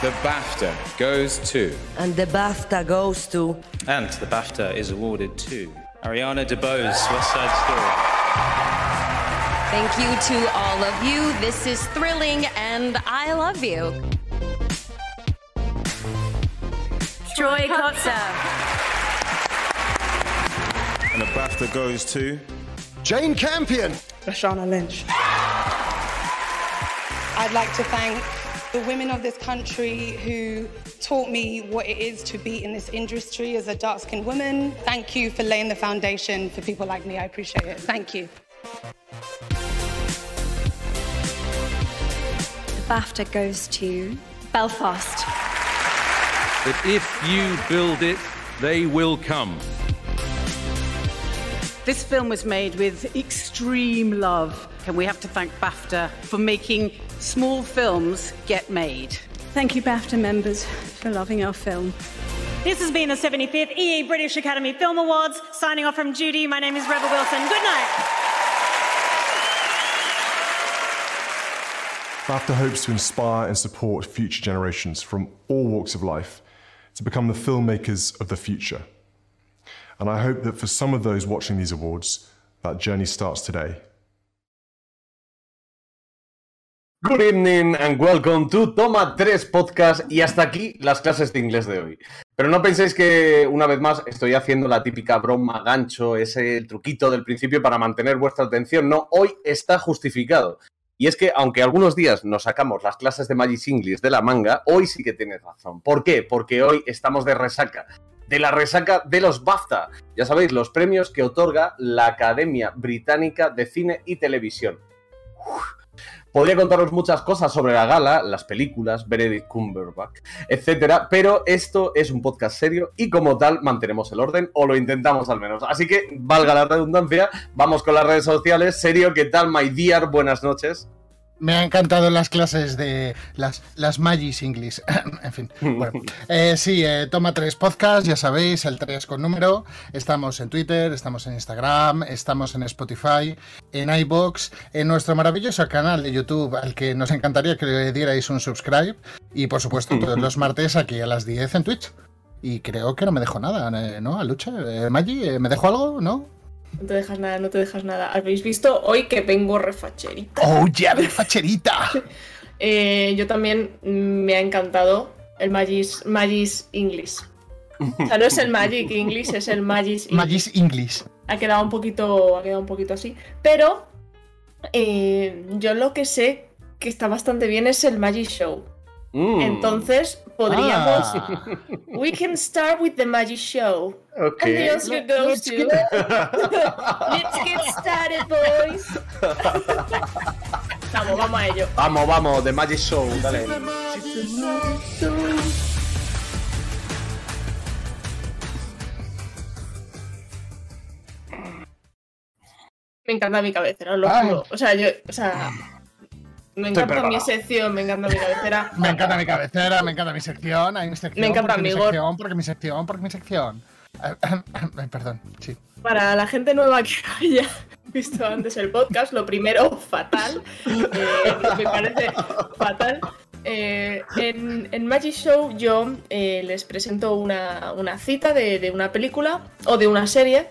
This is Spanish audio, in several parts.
The BAFTA goes to. And the BAFTA goes to. And the BAFTA is awarded to Ariana DeBose, West Side Story. Thank you to all of you. This is thrilling and I love you. Troy Kotzer. And the BAFTA goes to Jane Campion. Lashana Lynch. I'd like to thank the women of this country who taught me what it is to be in this industry as a dark skinned woman. Thank you for laying the foundation for people like me. I appreciate it. Thank you. The BAFTA goes to Belfast. That if you build it, they will come. This film was made with extreme love, and we have to thank BAFTA for making small films get made. Thank you, BAFTA members, for loving our film. This has been the 75th EE British Academy Film Awards. Signing off from Judy, my name is Rebel Wilson. Good night. BAFTA hopes to inspire and support future generations from all walks of life to become the filmmakers of the future. And I hope that for some of those watching these awards, that journey starts today. Good evening and welcome to Toma 3 Podcast y hasta aquí las clases de inglés de hoy. Pero no penséis que una vez más estoy haciendo la típica broma, gancho, ese truquito del principio para mantener vuestra atención. No, hoy está justificado. Y es que aunque algunos días nos sacamos las clases de Magic English de la manga, hoy sí que tienes razón. ¿Por qué? Porque hoy estamos de resaca. De la resaca de los BAFTA. Ya sabéis, los premios que otorga la Academia Británica de Cine y Televisión. Uf. Podría contaros muchas cosas sobre la gala, las películas, Benedict Cumberbatch, etcétera, pero esto es un podcast serio y como tal mantenemos el orden o lo intentamos al menos. Así que, valga la redundancia, vamos con las redes sociales. Serio, ¿qué tal, my dear? Buenas noches. Me han encantado las clases de las, las Magis English. en fin. Bueno, eh, sí, eh, toma tres podcasts, ya sabéis, el 3 con número. Estamos en Twitter, estamos en Instagram, estamos en Spotify, en iBox, en nuestro maravilloso canal de YouTube, al que nos encantaría que le dierais un subscribe. Y por supuesto, todos los martes aquí a las 10 en Twitch. Y creo que no me dejo nada, eh, ¿no? A lucha. Eh, Maggi, ¿me dejo algo? ¿No? No te dejas nada, no te dejas nada. ¿Habéis visto hoy que vengo refacherita? ¡Oh, ya, refacherita! eh, yo también me ha encantado el Magis, Magis English. O sea, no es el Magic English, es el Magis English. Magis English. Ha quedado un poquito, ha quedado un poquito así. Pero eh, yo lo que sé que está bastante bien es el Magic Show. Mm. Entonces podríamos. Ah. We can start with the Magic Show. Okay. And the Oscar goes to. Let's get started, boys. vamos, vamos a ello. Vamos, vamos, The Magic Show, dale. Me encanta mi cabecera, lo juro. O sea, yo. O sea. Me encanta mi sección, me encanta mi cabecera. Me encanta mi cabecera, me encanta mi sección. Hay mi sección. Me encanta mi sección, porque mi sección, porque mi sección. Perdón, sí. Para la gente nueva que haya visto antes el podcast, lo primero, fatal. Eh, me parece fatal. Eh, en, en, Magic Show yo eh, les presento una, una cita de, de, una película o de una serie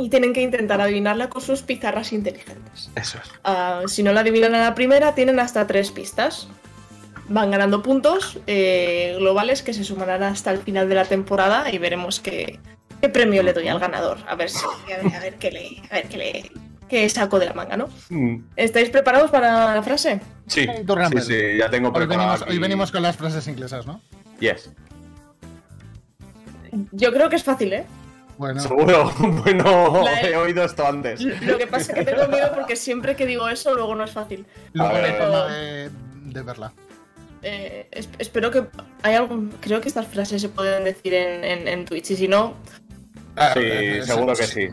y tienen que intentar adivinarla con sus pizarras inteligentes. Eso es. Uh, si no la adivinan a la primera, tienen hasta tres pistas. Van ganando puntos eh, globales que se sumarán hasta el final de la temporada y veremos qué, qué premio le doy al ganador. A ver, si, a ver, a ver qué le, a ver qué le qué saco de la manga, ¿no? Mm. ¿Estáis preparados para la frase? Sí, sí, sí, ya tengo hoy venimos, hoy venimos con las frases inglesas, ¿no? Yes. Yo creo que es fácil, ¿eh? Bueno. Seguro, bueno, la he... oído esto antes. Lo que pasa es que tengo miedo porque siempre que digo eso, luego no es fácil. Luego ver, de, de, verla. Eh, es, espero que hay algo. Creo que estas frases se pueden decir en, en, en Twitch y si no. Ah, sí, eh, seguro que sí.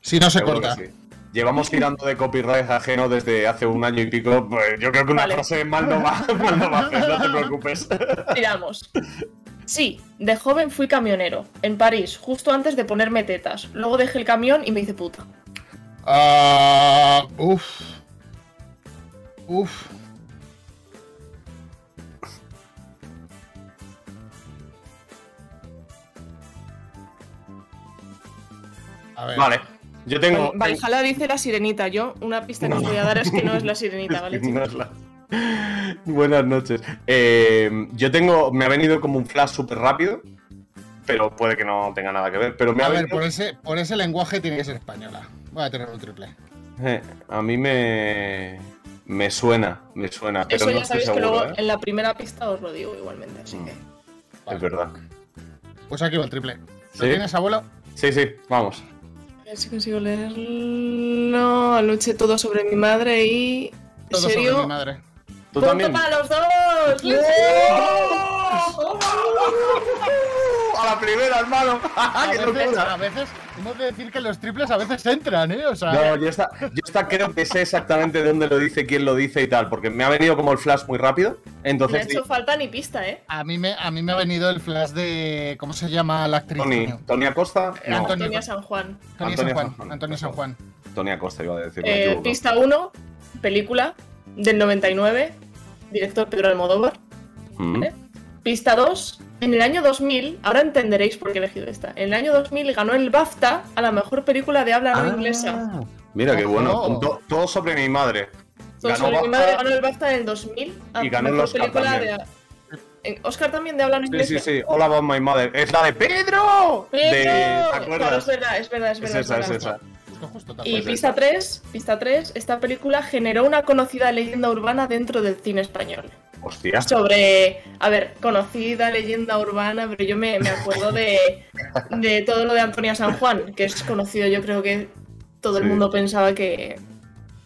Si no se seguro corta. Sí. Llevamos tirando de copyright ajeno desde hace un año y pico. Pues yo creo que una vale. frase mal no va, mal no va a hacer, no te preocupes. Tiramos. Sí, de joven fui camionero, en París, justo antes de ponerme tetas. Luego dejé el camión y me hice puta. Ah, uh, uf. Vale. Yo tengo. Valhalla dice la sirenita. Yo, una pista que os voy a dar es que no es la sirenita, ¿vale? Chicos? No es la... Buenas noches. Eh, yo tengo. Me ha venido como un flash súper rápido. Pero puede que no tenga nada que ver. Pero me ha A ver, venido- por ese, por ese lenguaje tiene que ser española. Voy a tener un triple. Eh, a mí me. Me suena, me suena. Pero Eso ya sabéis que luego ¿eh? en la primera pista os lo digo igualmente, así que. Es verdad. Pues aquí va el triple. ¿Lo ¿Sí? tienes, abuelo? Sí, sí, vamos. A ver si consigo leerlo. Anoche todo sobre mi madre y. ¿En Todo sobre serio? mi madre. ¿Tú ¡Punto también? para los dos! ¡Let's go! ¡A la primera, hermano! A ¡Qué veces, a veces, hemos de decir que los triples a veces entran, ¿eh? O sea, No, yo esta, yo esta creo que sé exactamente de dónde lo dice, quién lo dice y tal, porque me ha venido como el flash muy rápido. No ha Entonces, hecho falta ni pista, ¿eh? a mí, me, a mí me ha venido el flash de. ¿Cómo se llama la actriz? Tony? Tony Acosta. No, Antonio- Antonia San Juan. Antonio San Juan. Antonio San Juan. Tony Acosta iba a decir. Eh, pista 1, película del 99, director Pedro Almodóvar. Mm. Pista 2, en el año 2000, ahora entenderéis por qué he elegido esta. En el año 2000 ganó el BAFTA a la mejor película de habla no Ah, inglesa. Mira qué bueno. Todo sobre mi madre. Todo Ganó sobre mi madre ganó el BAFTA en el 2000 a Y ganó el mejor Oscar película también. de. Oscar también de habla no Sí, inglesa. sí, sí. All About My Mother. Es la de Pedro. De, ¿Te ¡Pedro! acuerdas? Claro, es verdad, es verdad, es Es verdad. esa, es es verdad. Justo, Y pista 3, pista 3, esta película generó una conocida leyenda urbana dentro del cine español. Hostia. Sobre, a ver, conocida leyenda urbana, pero yo me, me acuerdo de, de todo lo de Antonia San Juan, que es conocido, yo creo que todo el Sí. mundo pensaba que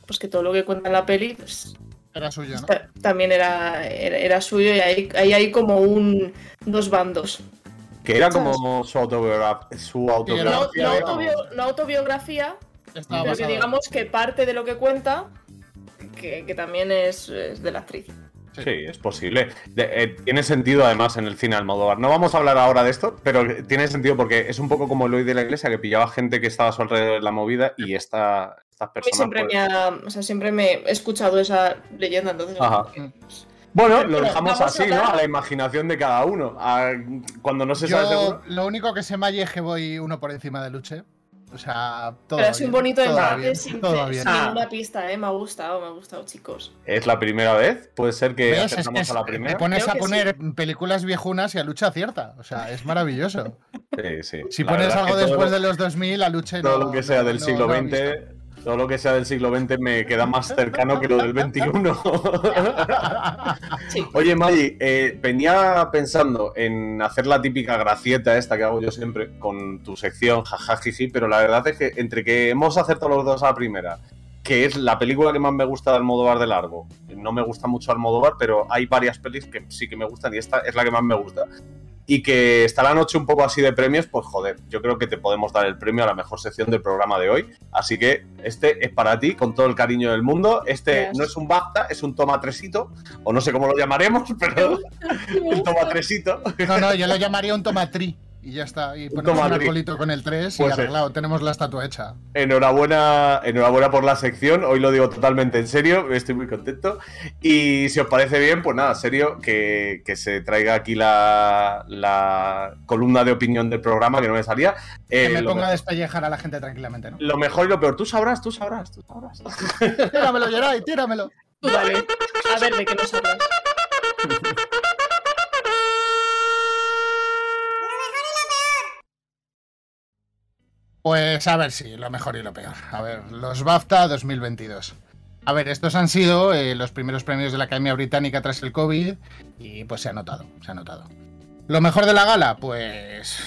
pues que todo lo que cuenta en la peli pues, Era suyo, también era, era, era suyo y ahí, ahí hay como un dos bandos. Que era como su, su autobiografía. no autobio- no autobiografía, Estaba pero que basado. digamos que parte de lo que cuenta, que, que también es, es de la actriz. Sí, es posible. De- eh, tiene sentido además en el cine Almodóvar. No vamos a hablar ahora de esto, pero tiene sentido porque es un poco como el hoy de la iglesia que pillaba gente que estaba a su alrededor de la movida y esta, estas personas. siempre pues- me ha, o sea, siempre me he escuchado esa leyenda, entonces. Ajá. pues, Bueno, Pero lo dejamos a así, ¿no? A la imaginación de cada uno. A- cuando no se sabe Yo, seguro. lo único que se me es que voy uno por encima de Luche. O sea, todo. Pero es bien, un bonito bien, sin, sin bien. ninguna pista, ¿eh? Me ha gustado, me ha gustado, chicos. Es la primera vez. Puede ser que acertamos es- a la te primera. pones Creo a poner películas viejunas y a Luche acierta. O sea, es maravilloso. Sí, sí. Si La pones algo después lo- de los 2000, a Luche Todo no- lo que sea del no- siglo XX. Todo lo que sea del siglo XX me queda más cercano que lo del XXI. Oye, Maggi, eh, venía pensando en hacer la típica gracieta esta que hago yo siempre con tu sección, jajajiji, pero la verdad es que entre que hemos acertado los dos a la primera, que es la película que más me gusta de Almodóvar de largo, no me gusta mucho Almodóvar, pero hay varias pelis que sí que me gustan y esta es la que más me gusta. Y que está la noche un poco así de premios, pues joder, yo creo que te podemos dar el premio a la mejor sección del programa de hoy. Así que este es para ti, con todo el cariño del mundo. Este no es un BAFTA, es un toma tresito, o no sé cómo lo llamaremos, pero el toma tresito. No, no, yo lo llamaría un tomatri. Y ya está. Y ponemos un arbolito con el 3 y Pues, eh, arreglado. Tenemos la estatua hecha. Enhorabuena, enhorabuena por la sección. Hoy lo digo totalmente en serio, estoy muy contento. Y si os parece bien, pues nada, serio, que, que se traiga aquí la, la columna de opinión del programa que no me salía. Que Eh, me ponga a despellejar a la gente tranquilamente, ¿no? lo mejor y lo peor, tú sabrás, tú sabrás, tú sabrás. Tíramelo, Geray, tíramelo. Tú dale. A ver, ¿de qué nos hablas? Pues a ver si, lo mejor y lo peor. A ver, los BAFTA 2022. A ver, estos han sido eh, los primeros premios de la Academia Británica tras el COVID y pues se ha notado, se ha notado. Lo mejor de la gala, pues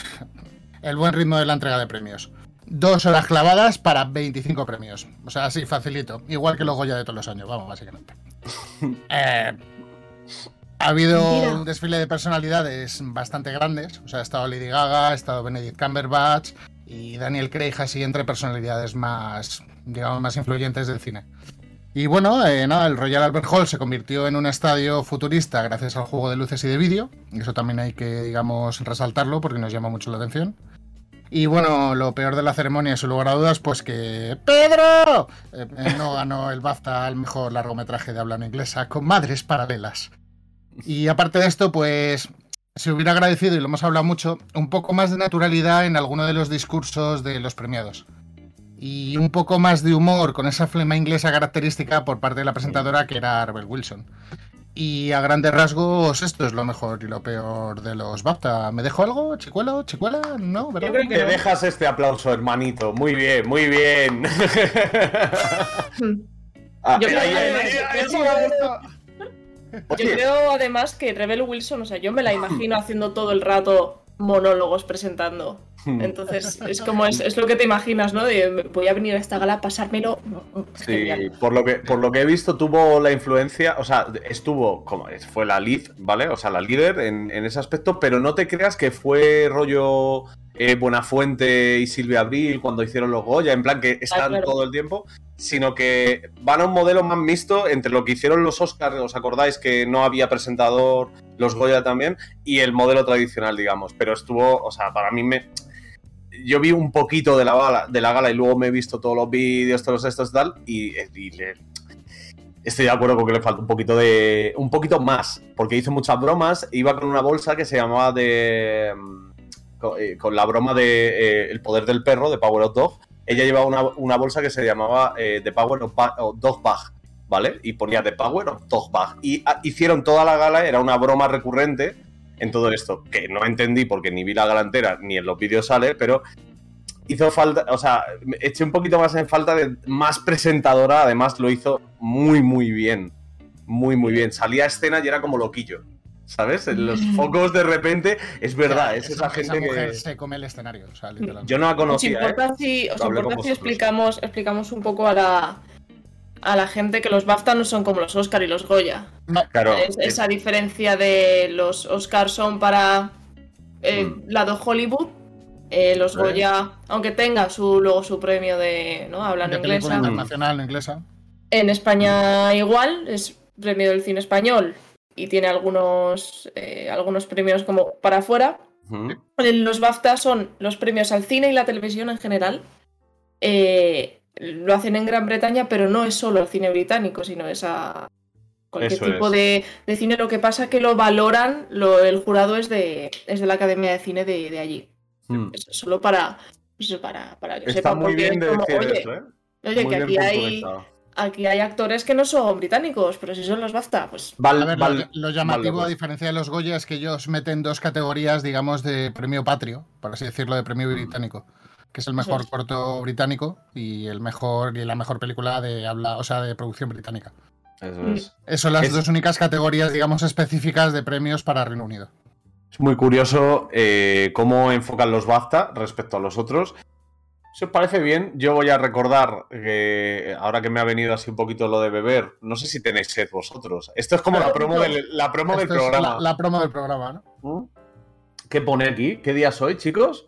el buen ritmo de la entrega de premios. Dos horas clavadas para 25 premios. O sea, así, facilito. Igual que los Goya de todos los años, vamos, básicamente. Eh, ha habido Mira. un desfile de personalidades bastante grandes. O sea, ha estado Lady Gaga, ha estado Benedict Cumberbatch y Daniel Craig, así entre personalidades más, digamos, más influyentes del cine. Y bueno, eh, nada, el Royal Albert Hall se convirtió en un estadio futurista gracias al juego de luces y de vídeo. Y eso también hay que, digamos, resaltarlo porque nos llama mucho la atención. Y bueno, lo peor de la ceremonia, sin lugar a dudas, pues que ¡Pedro! eh, eh, no ganó el BAFTA al mejor largometraje de habla inglesa con Madres Paralelas. Y aparte de esto, pues se hubiera agradecido, y lo hemos hablado mucho, un poco más de naturalidad en alguno de los discursos de los premiados. y un poco más de humor con esa flema inglesa característica por parte de la presentadora que era Arbel Wilson. Y a grandes rasgos esto es lo mejor y lo peor de los BAFTA. ¿Me dejo algo? ¿Chicuelo? ¿Chicuela? No, ¿verdad? Te dejas este aplauso, hermanito. Muy bien, muy bien. Ah, Yo creo, ahí, ahí, además, ahí, yo ahí, creo- ahí. Yo creo, además que Rebel Wilson, o sea, yo me la imagino haciendo todo el rato monólogos presentando. Entonces, es como es, es lo que te imaginas, ¿no? De voy a venir a esta gala a pasármelo. Sí, por lo que por lo que he visto tuvo la influencia, o sea, estuvo como fue la lead, ¿vale? O sea, la líder en, en ese aspecto, pero no te creas que fue rollo eh, Buenafuente y Silvia Abril cuando hicieron los Goya, en plan que están claro. todo el tiempo, sino que van a un modelo más mixto entre lo que hicieron los Oscars, ¿os acordáis que no había presentador, los Goya también, y el modelo tradicional, digamos? Pero estuvo, o sea, para mí me, yo vi un poquito de la gala, de la gala y luego me he visto todos los vídeos, todos estos y tal, y, le- estoy de acuerdo con que le falta un poquito de. un poquito más, porque hizo muchas bromas. Iba con una bolsa que se llamaba de. mm, con, eh, con la broma de eh, El poder del perro, de Power of Dog. Ella llevaba una, bolsa que se llamaba eh, The Power of Dog Bag, ¿vale? Y ponía The Power of Dog Bag. Y ah, hicieron toda la gala, era una broma recurrente en todo esto, que no entendí porque ni vi la gala entera, ni en los vídeos sale, pero hizo falta, o sea, eché un poquito más en falta de más presentadora, además lo hizo muy, muy bien. Muy, muy bien. Salía a escena y era como loquillo. ¿Sabes? En los focos de repente, es verdad, es esa gente mujer que. se come el escenario, o sea, literalmente. Yo no la ¿Os conocía. importa ¿eh? si, os importa si explicamos, explicamos un poco a la, a la gente que los BAFTA no son como los Oscar y los Goya? Claro. Es- esa diferencia de los Oscars son para el lado Hollywood. eh, los. Goya, aunque tenga su, luego su premio de ¿no? hablando inglesa, internacional no inglesa. en España igual, es premio del cine español y tiene algunos, eh, algunos premios como para afuera. Los BAFTA son los premios al cine y la televisión en general. Eh, lo hacen en Gran Bretaña, pero no es solo al cine británico, sino es a cualquier Eso tipo es. de, de cine. Lo que pasa que lo valoran, lo, el jurado es de, es de la Academia de Cine de, de allí. Mm. Es solo para, pues, para, para que Está sepan. muy bien es de como, decir oye, eso, ¿eh? oye, Muy que aquí hay, aquí hay actores que no son británicos, pero si son los BAFTA, pues. a ver, lo, lo llamativo, a diferencia de los Goya, es que ellos meten dos categorías, digamos, de premio patrio, por así decirlo, de premio británico. Que es el mejor Eso es. corto británico y el mejor y la mejor película de habla, o sea, de producción británica. Eso Mm. es. Esas son las Es- dos únicas categorías, digamos, específicas de premios para Reino Unido. Es muy curioso eh, cómo enfocan los BAFTA respecto a los otros. Si os parece bien, yo voy a recordar que ahora que me ha venido así un poquito lo de beber, no sé si tenéis sed vosotros. Esto es como la promo del, la promo del programa. La, la promo del programa, ¿no? ¿Qué pone aquí? ¿Qué día soy, chicos?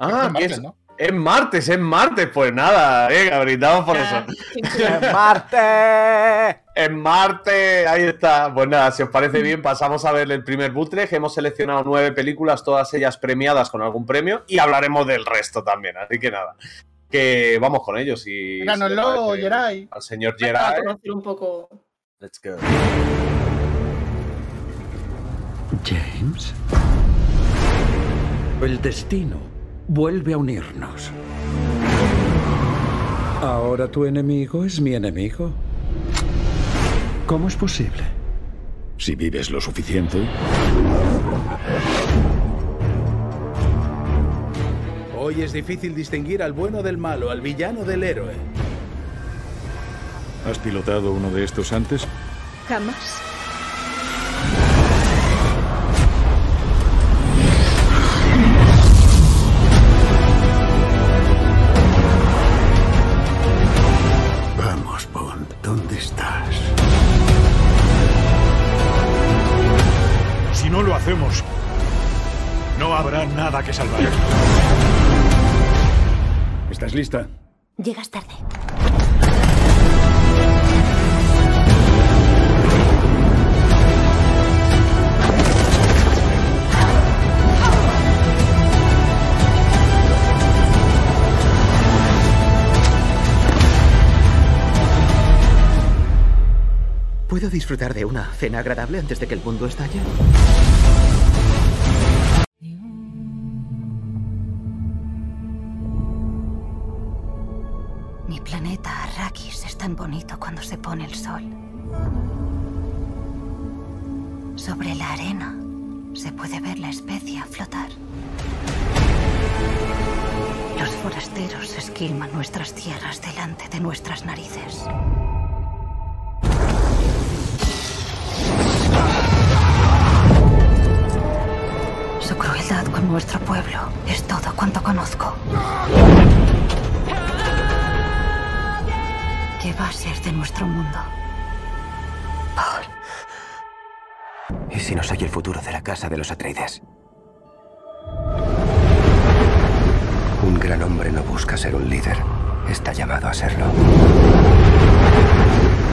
Ah, Es martes, es, ¿no? es martes, es martes. Pues nada, venga, brindamos por eso. ¡Es Marte! En Marte, ahí está. Pues nada, si os parece bien, pasamos a ver el primer Butrecht. Hemos seleccionado nueve películas, todas ellas premiadas con algún premio, y hablaremos del resto también. Así que nada, que vamos con ellos. Y Díganoslo, Geray. Al señor Geray. conocer un poco. Let's go. James. El destino vuelve a unirnos. Ahora tu enemigo es mi enemigo. ¿Cómo es posible? Si vives lo suficiente. Hoy es difícil distinguir al bueno del malo, al villano del héroe. ¿Has pilotado uno de estos antes? Jamás. Hacemos, no habrá nada que salvar. ¿Estás lista? Llegas tarde. ¿Puedo disfrutar de una cena agradable antes de que el mundo estalle? Se pone el sol. Sobre la arena se puede ver la especia flotar. Los forasteros esquilman nuestras tierras delante de nuestras narices. Su crueldad con nuestro pueblo es todo cuanto conozco. ¿Qué va a ser de nuestro mundo? ¿Y si no soy el futuro de la casa de los Atreides? Un gran hombre no busca ser un líder, está llamado a serlo.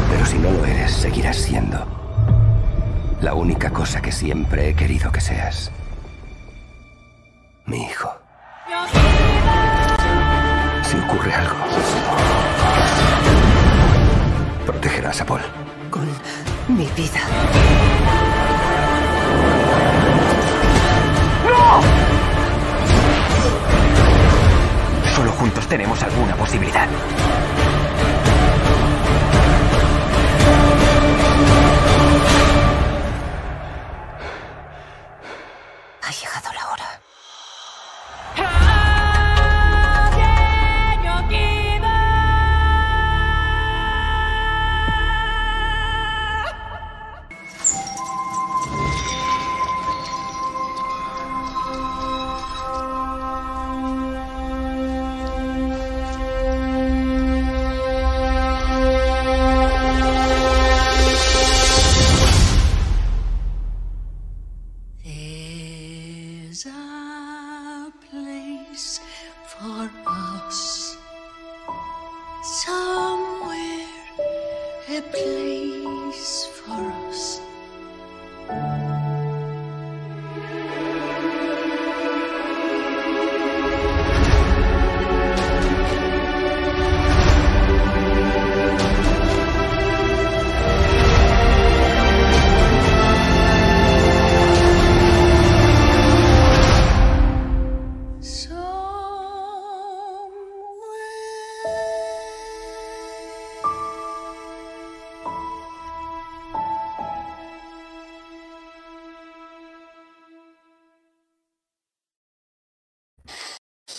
Pero si no lo eres, seguirás siendo la única cosa que siempre he querido que seas. Mi hijo. Si ocurre algo, protegerás a Paul. Con mi vida. Solo juntos tenemos alguna posibilidad.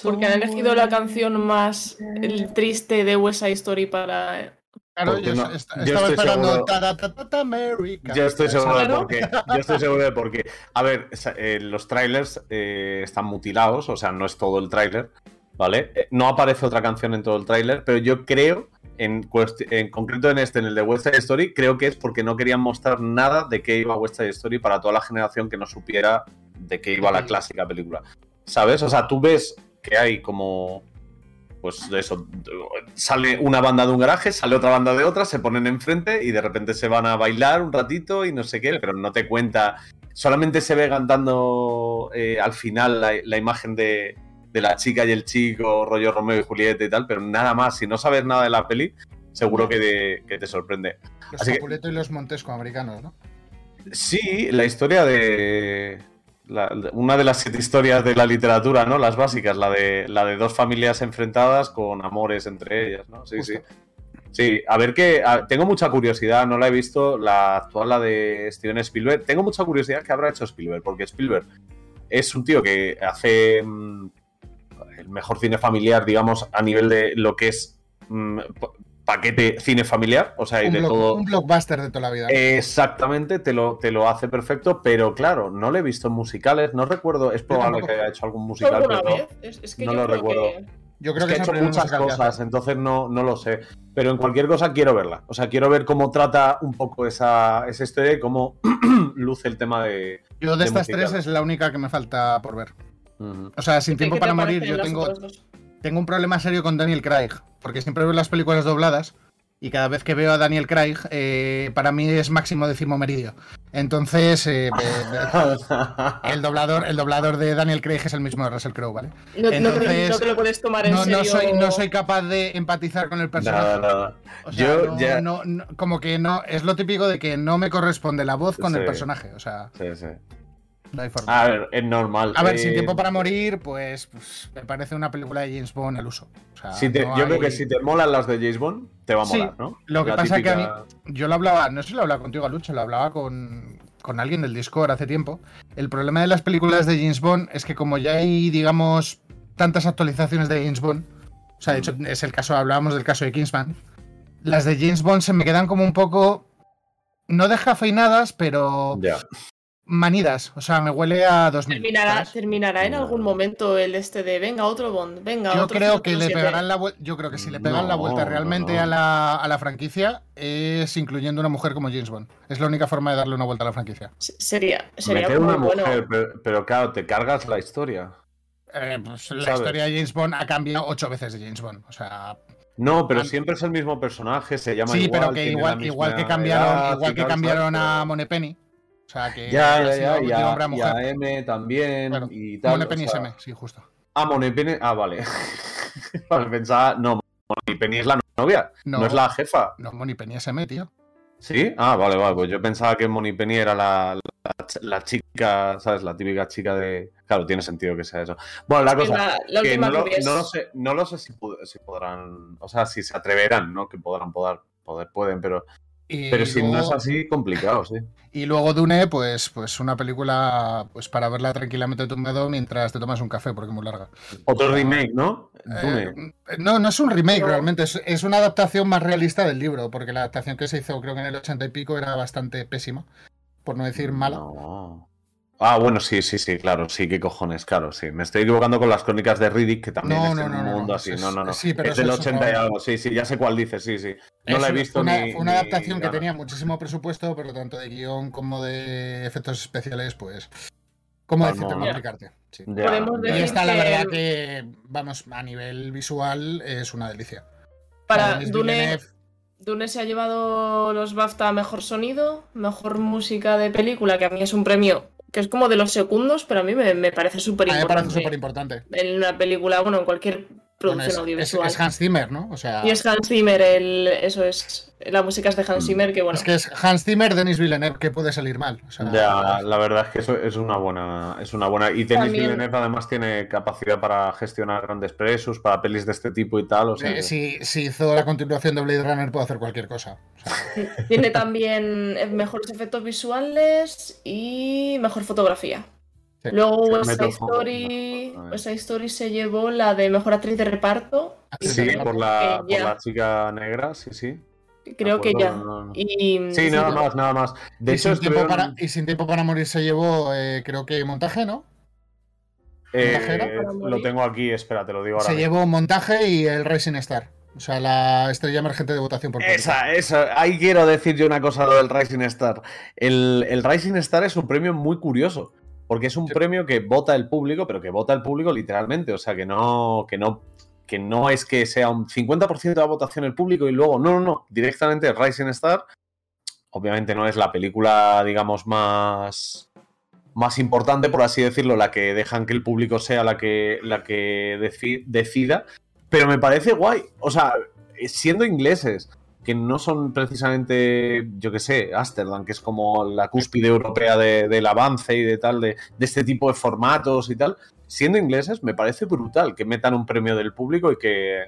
Porque han elegido la canción más el triste de West Side Story para. Claro, yo no- yo estaba esperando seguro- Taratatata America. Yo estoy seguro de Claro. por qué. Yo estoy seguro de por qué. A ver, eh, los trailers eh, están mutilados, o sea, no es todo el tráiler, ¿vale? Eh, no aparece otra canción en todo el tráiler, pero yo creo, en, en concreto en este, en el de West Side Story, creo que es porque no querían mostrar nada de qué iba West Side Story para toda la generación que no supiera de qué iba la clásica película. ¿Sabes? O sea, tú ves que hay como pues eso, sale una banda de un garaje, sale otra banda de otra, se ponen enfrente y de repente se van a bailar un ratito y no sé qué, pero no te cuenta. Solamente se ve cantando eh, al final la, la imagen de, de la chica y el chico, rollo Romeo y Julieta y tal, pero nada más. Si no sabes nada de la peli, seguro que te, que te sorprende. Los Así que, y los Montesco americanos, ¿no? Sí, la historia de. La- una de las siete historias de la literatura, ¿no? Las básicas, la de, la de dos familias enfrentadas con amores entre ellas, ¿no? Sí, sí. Sí, a ver qué. a- tengo mucha curiosidad, no la he visto, la actual, la de Steven Spielberg. Tengo mucha curiosidad qué habrá hecho Spielberg, porque Spielberg es un tío que hace mm, el mejor cine familiar, digamos, a nivel de lo que es mm, paquete cine familiar, o sea, y Un, de block- todo. un blockbuster de toda la vida. Exactamente, te lo, te lo hace perfecto, pero claro, no lo he visto en musicales, no recuerdo, es probable que haya hecho algún musical, ¿Alguna pero vez? Es, es que no yo lo creo recuerdo. que- Yo creo es que, que ha hecho muchas cosas, entonces no, no lo sé. Pero en cualquier cosa quiero verla. O sea, quiero ver cómo trata un poco esa, esa historia y cómo luce el tema de. Yo de, de estas musical. tres es la única que me falta por ver. O sea, sin ¿Qué- tiempo para morir, yo tengo, dos? Tengo un problema serio con Daniel Craig, porque siempre veo las películas dobladas y cada vez que veo a Daniel Craig, eh, para mí es máximo décimo meridio. Entonces, eh, eh, el, doblador, el doblador de Daniel Craig es el mismo de Russell Crowe, ¿vale? No, Entonces, no te lo puedes tomar en no, no serio. soy, no soy capaz de empatizar con el personaje. O sea, Yo no- ya. no- no- como que no, es lo típico de que no me corresponde la voz con el personaje. O sea, Sí, sí. No hay forma. A ver, es normal. A ver, eh, sin tiempo para morir, pues, pues, me parece una película de James Bond al uso. O sea, si te- no Yo creo que si te molan las de James Bond, te va a Sí, molar, ¿no? Lo que La pasa es que a típica- mí, yo lo hablaba, no sé si lo hablaba contigo, Lucho, lo hablaba con, con alguien del Discord hace tiempo. El problema de las películas de James Bond es que como ya hay, digamos, tantas actualizaciones de James Bond, o sea, de hecho es el caso, hablábamos del caso de Kingsman, las de James Bond se me quedan como un poco, no descafeinadas, pero Ya. Manidas, o sea, me huele a 2000. Terminará, ¿sabes? terminará en algún momento el este de venga, otro Bond, venga, Yo otro creo que le 007". pegarán la vuelta. Yo creo que si le pegan la vuelta realmente no. A, la, a la franquicia es incluyendo una mujer como James Bond. Es la única forma de darle una vuelta a la franquicia. Sería, sería muy una bueno. mujer, pero, pero claro, te cargas la historia. Eh, pues la ¿Sabes? historia de James Bond ha cambiado ocho veces de James Bond. O sea, No, pero siempre es el mismo personaje, se llama sí, igual. pero que igual, igual que cambiaron, edad igual que cambiaron a Moneypenny. O sea, que Ya, ya, ya, de y hombre a, a y a mujer. M también Claro. y tal. Moneypenny o sea- es M, sí, justo. Ah, Moneypenny. Ah, vale. vale, pensaba. No, Moneypenny es la novia, no, No. es la jefa. No, Moneypenny es M, tío. ¿Sí? Ah, vale, vale. Pues yo pensaba que Moneypenny era la, la, la chica, ¿sabes? La típica chica de. Claro, tiene sentido que sea eso. Bueno, la cosa. la- la que no, lo, no lo sé, no lo sé si, pod- si podrán. O sea, si se atreverán, ¿no? Que podrán poder, poder pueden, pero. Y Pero si no es luego- así, complicado, sí. Y luego Dune, pues, pues una película pues para verla tranquilamente tumbado mientras te tomas un café, porque es muy larga. Otro remake, ¿no? Dune. Eh, no, no es un remake realmente, es, es una adaptación más realista del libro, porque la adaptación que se hizo creo que en el ochenta y pico era bastante pésima, por no decir mala. Ah, bueno, sí, sí, sí, claro, sí, qué cojones, claro, sí. Me estoy equivocando con las crónicas de Riddick, que también No, es no, en no, un no, mundo no, así. es- no, no, no. sí, pero es del eso es 80 y algo, sí, sí, ya sé cuál dice, sí, sí. No Es la he visto una, ni. fue una ni adaptación que nada. tenía muchísimo presupuesto, pero tanto de guion como de efectos especiales, pues. ¿Cómo Palmón, decirte? ¿Cómo ¿no? explicarte? Sí. Y decir esta, la que- verdad, que, vamos, a nivel visual es una delicia. Para Dune, Dune se ha llevado los BAFTA a Mejor Sonido, Mejor Música de Película, que a mí es un premio que es como de los segundos, pero a mí me, me parece súper a mí me parece importante. súper importante. En una película, bueno, en cualquier producción audiovisual. es, Hans Zimmer, ¿no? O sea, Y es Hans Zimmer, el, eso es. La música es de Hans Zimmer, que bueno. es que es Hans Zimmer, Denis Villeneuve, que puede salir mal. O sea, Ya, la verdad es que eso es una buena, es una buena. Y Denis También- Villeneuve además tiene capacidad para gestionar grandes presos, para pelis de este tipo y tal. O sea, eh, que- si, si hizo la continuación de Blade Runner, puede hacer cualquier cosa. Tiene también eh, mejores efectos visuales y mejor fotografía. Sí. Luego West Side. Story, West Side Story se llevó la de mejor actriz de reparto. y Sí, por la, por chica negra, sí, sí. Creo que ya. acuerdo, no, no. Y, Sí, nada no. más, nada más. De y, hecho, sin tiempo para, y sin tiempo para morir se llevó, eh, creo que montaje, ¿no? eh, ¿Montajera? lo tengo aquí, espera, te lo digo ahora. Se llevó montaje y el Racing Star. O sea, la estrella emergente de votación por. Esa, esa. Ahí quiero decir yo una cosa del Rising Star. El, el Rising Star es un premio muy curioso. Porque es un premio que vota el público, pero que vota el público literalmente. O sea, que no, que no, que no es que sea un 50% de la votación el público y luego. No, no, no. Directamente Rising Star. Obviamente no es la película, digamos, más. Más importante, por así decirlo, la que dejan que el público sea la que, la que deci- decida. Pero me parece guay. O sea, siendo ingleses, que no son precisamente, yo qué sé, Amsterdam, que es como la cúspide europea de- del avance y de tal, de, de este tipo de formatos y tal, siendo ingleses, me parece brutal que metan un premio del público y que.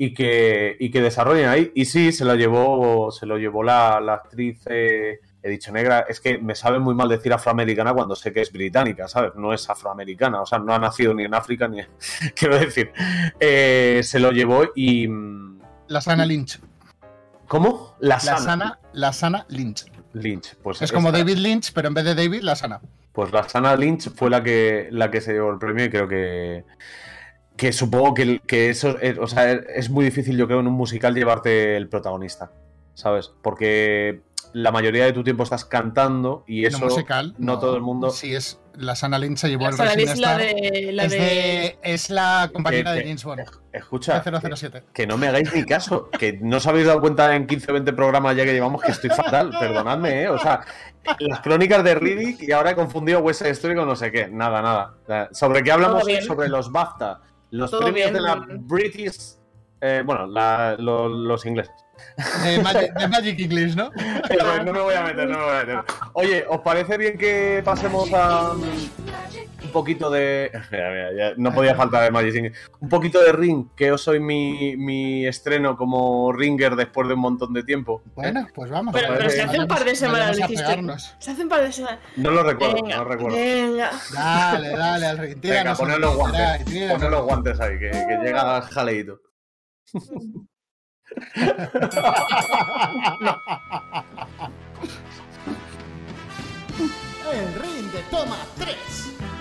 Y que, y que desarrollen ahí. Y sí, se lo llevó, se lo llevó la, la actriz, eh, he dicho negra, es que me sabe muy mal decir afroamericana cuando sé que es británica, ¿sabes? No es afroamericana, o sea, no ha nacido ni en África ni... Quiero decir, eh, se lo llevó y... mm, La Sana Lynch. ¿Cómo? La La Sana. Sana, la Sana Lynch. Lynch. Pues Es como esta- David Lynch, pero en vez de David, la Sana. Pues la Sana Lynch fue la que, la que se llevó el premio y creo que. Que supongo que, que eso. es- o sea, es muy difícil, yo creo, en un musical llevarte el protagonista. ¿Sabes? Porque la mayoría de tu tiempo estás cantando y eso. no musical. No, todo el mundo. Sí, es. La Sana Lynch se llevó La el Sana Lynch, la de- la es, de- de- es la compañera Que- de James Bond. Escucha. De 007. Que no me hagáis ni caso. Que no os habéis dado cuenta en 15 o 20 programas ya que llevamos que estoy fatal. Perdonadme, ¿eh? O sea, las crónicas de Riddick y ahora he confundido West Story con no sé qué. Nada, nada. O sea, ¿Sobre qué hablamos? Sobre los BAFTA. Los Todo premios bien. de la British. eh, bueno, la- lo- los ingleses. De Magic, de Magic English, ¿no? Eso es, no me voy a meter, no me voy a meter. Oye, ¿os parece bien que pasemos a um, un poquito de. Mira, mira, ya no podía faltar de Magic English. Un poquito de Ring, que os soy mi, mi estreno como ringer después de un montón de tiempo. Bueno, pues vamos. Pero, pero se hace un par de semanas pegarnos. Se hace un par de semanas. No lo recuerdo, Venga, no lo recuerdo. Venga. Dale, dale, al ring. Venga, Tíranos poned los guantes. Poned los guantes ahí, que, que llega jaleito. El ring de toma 3.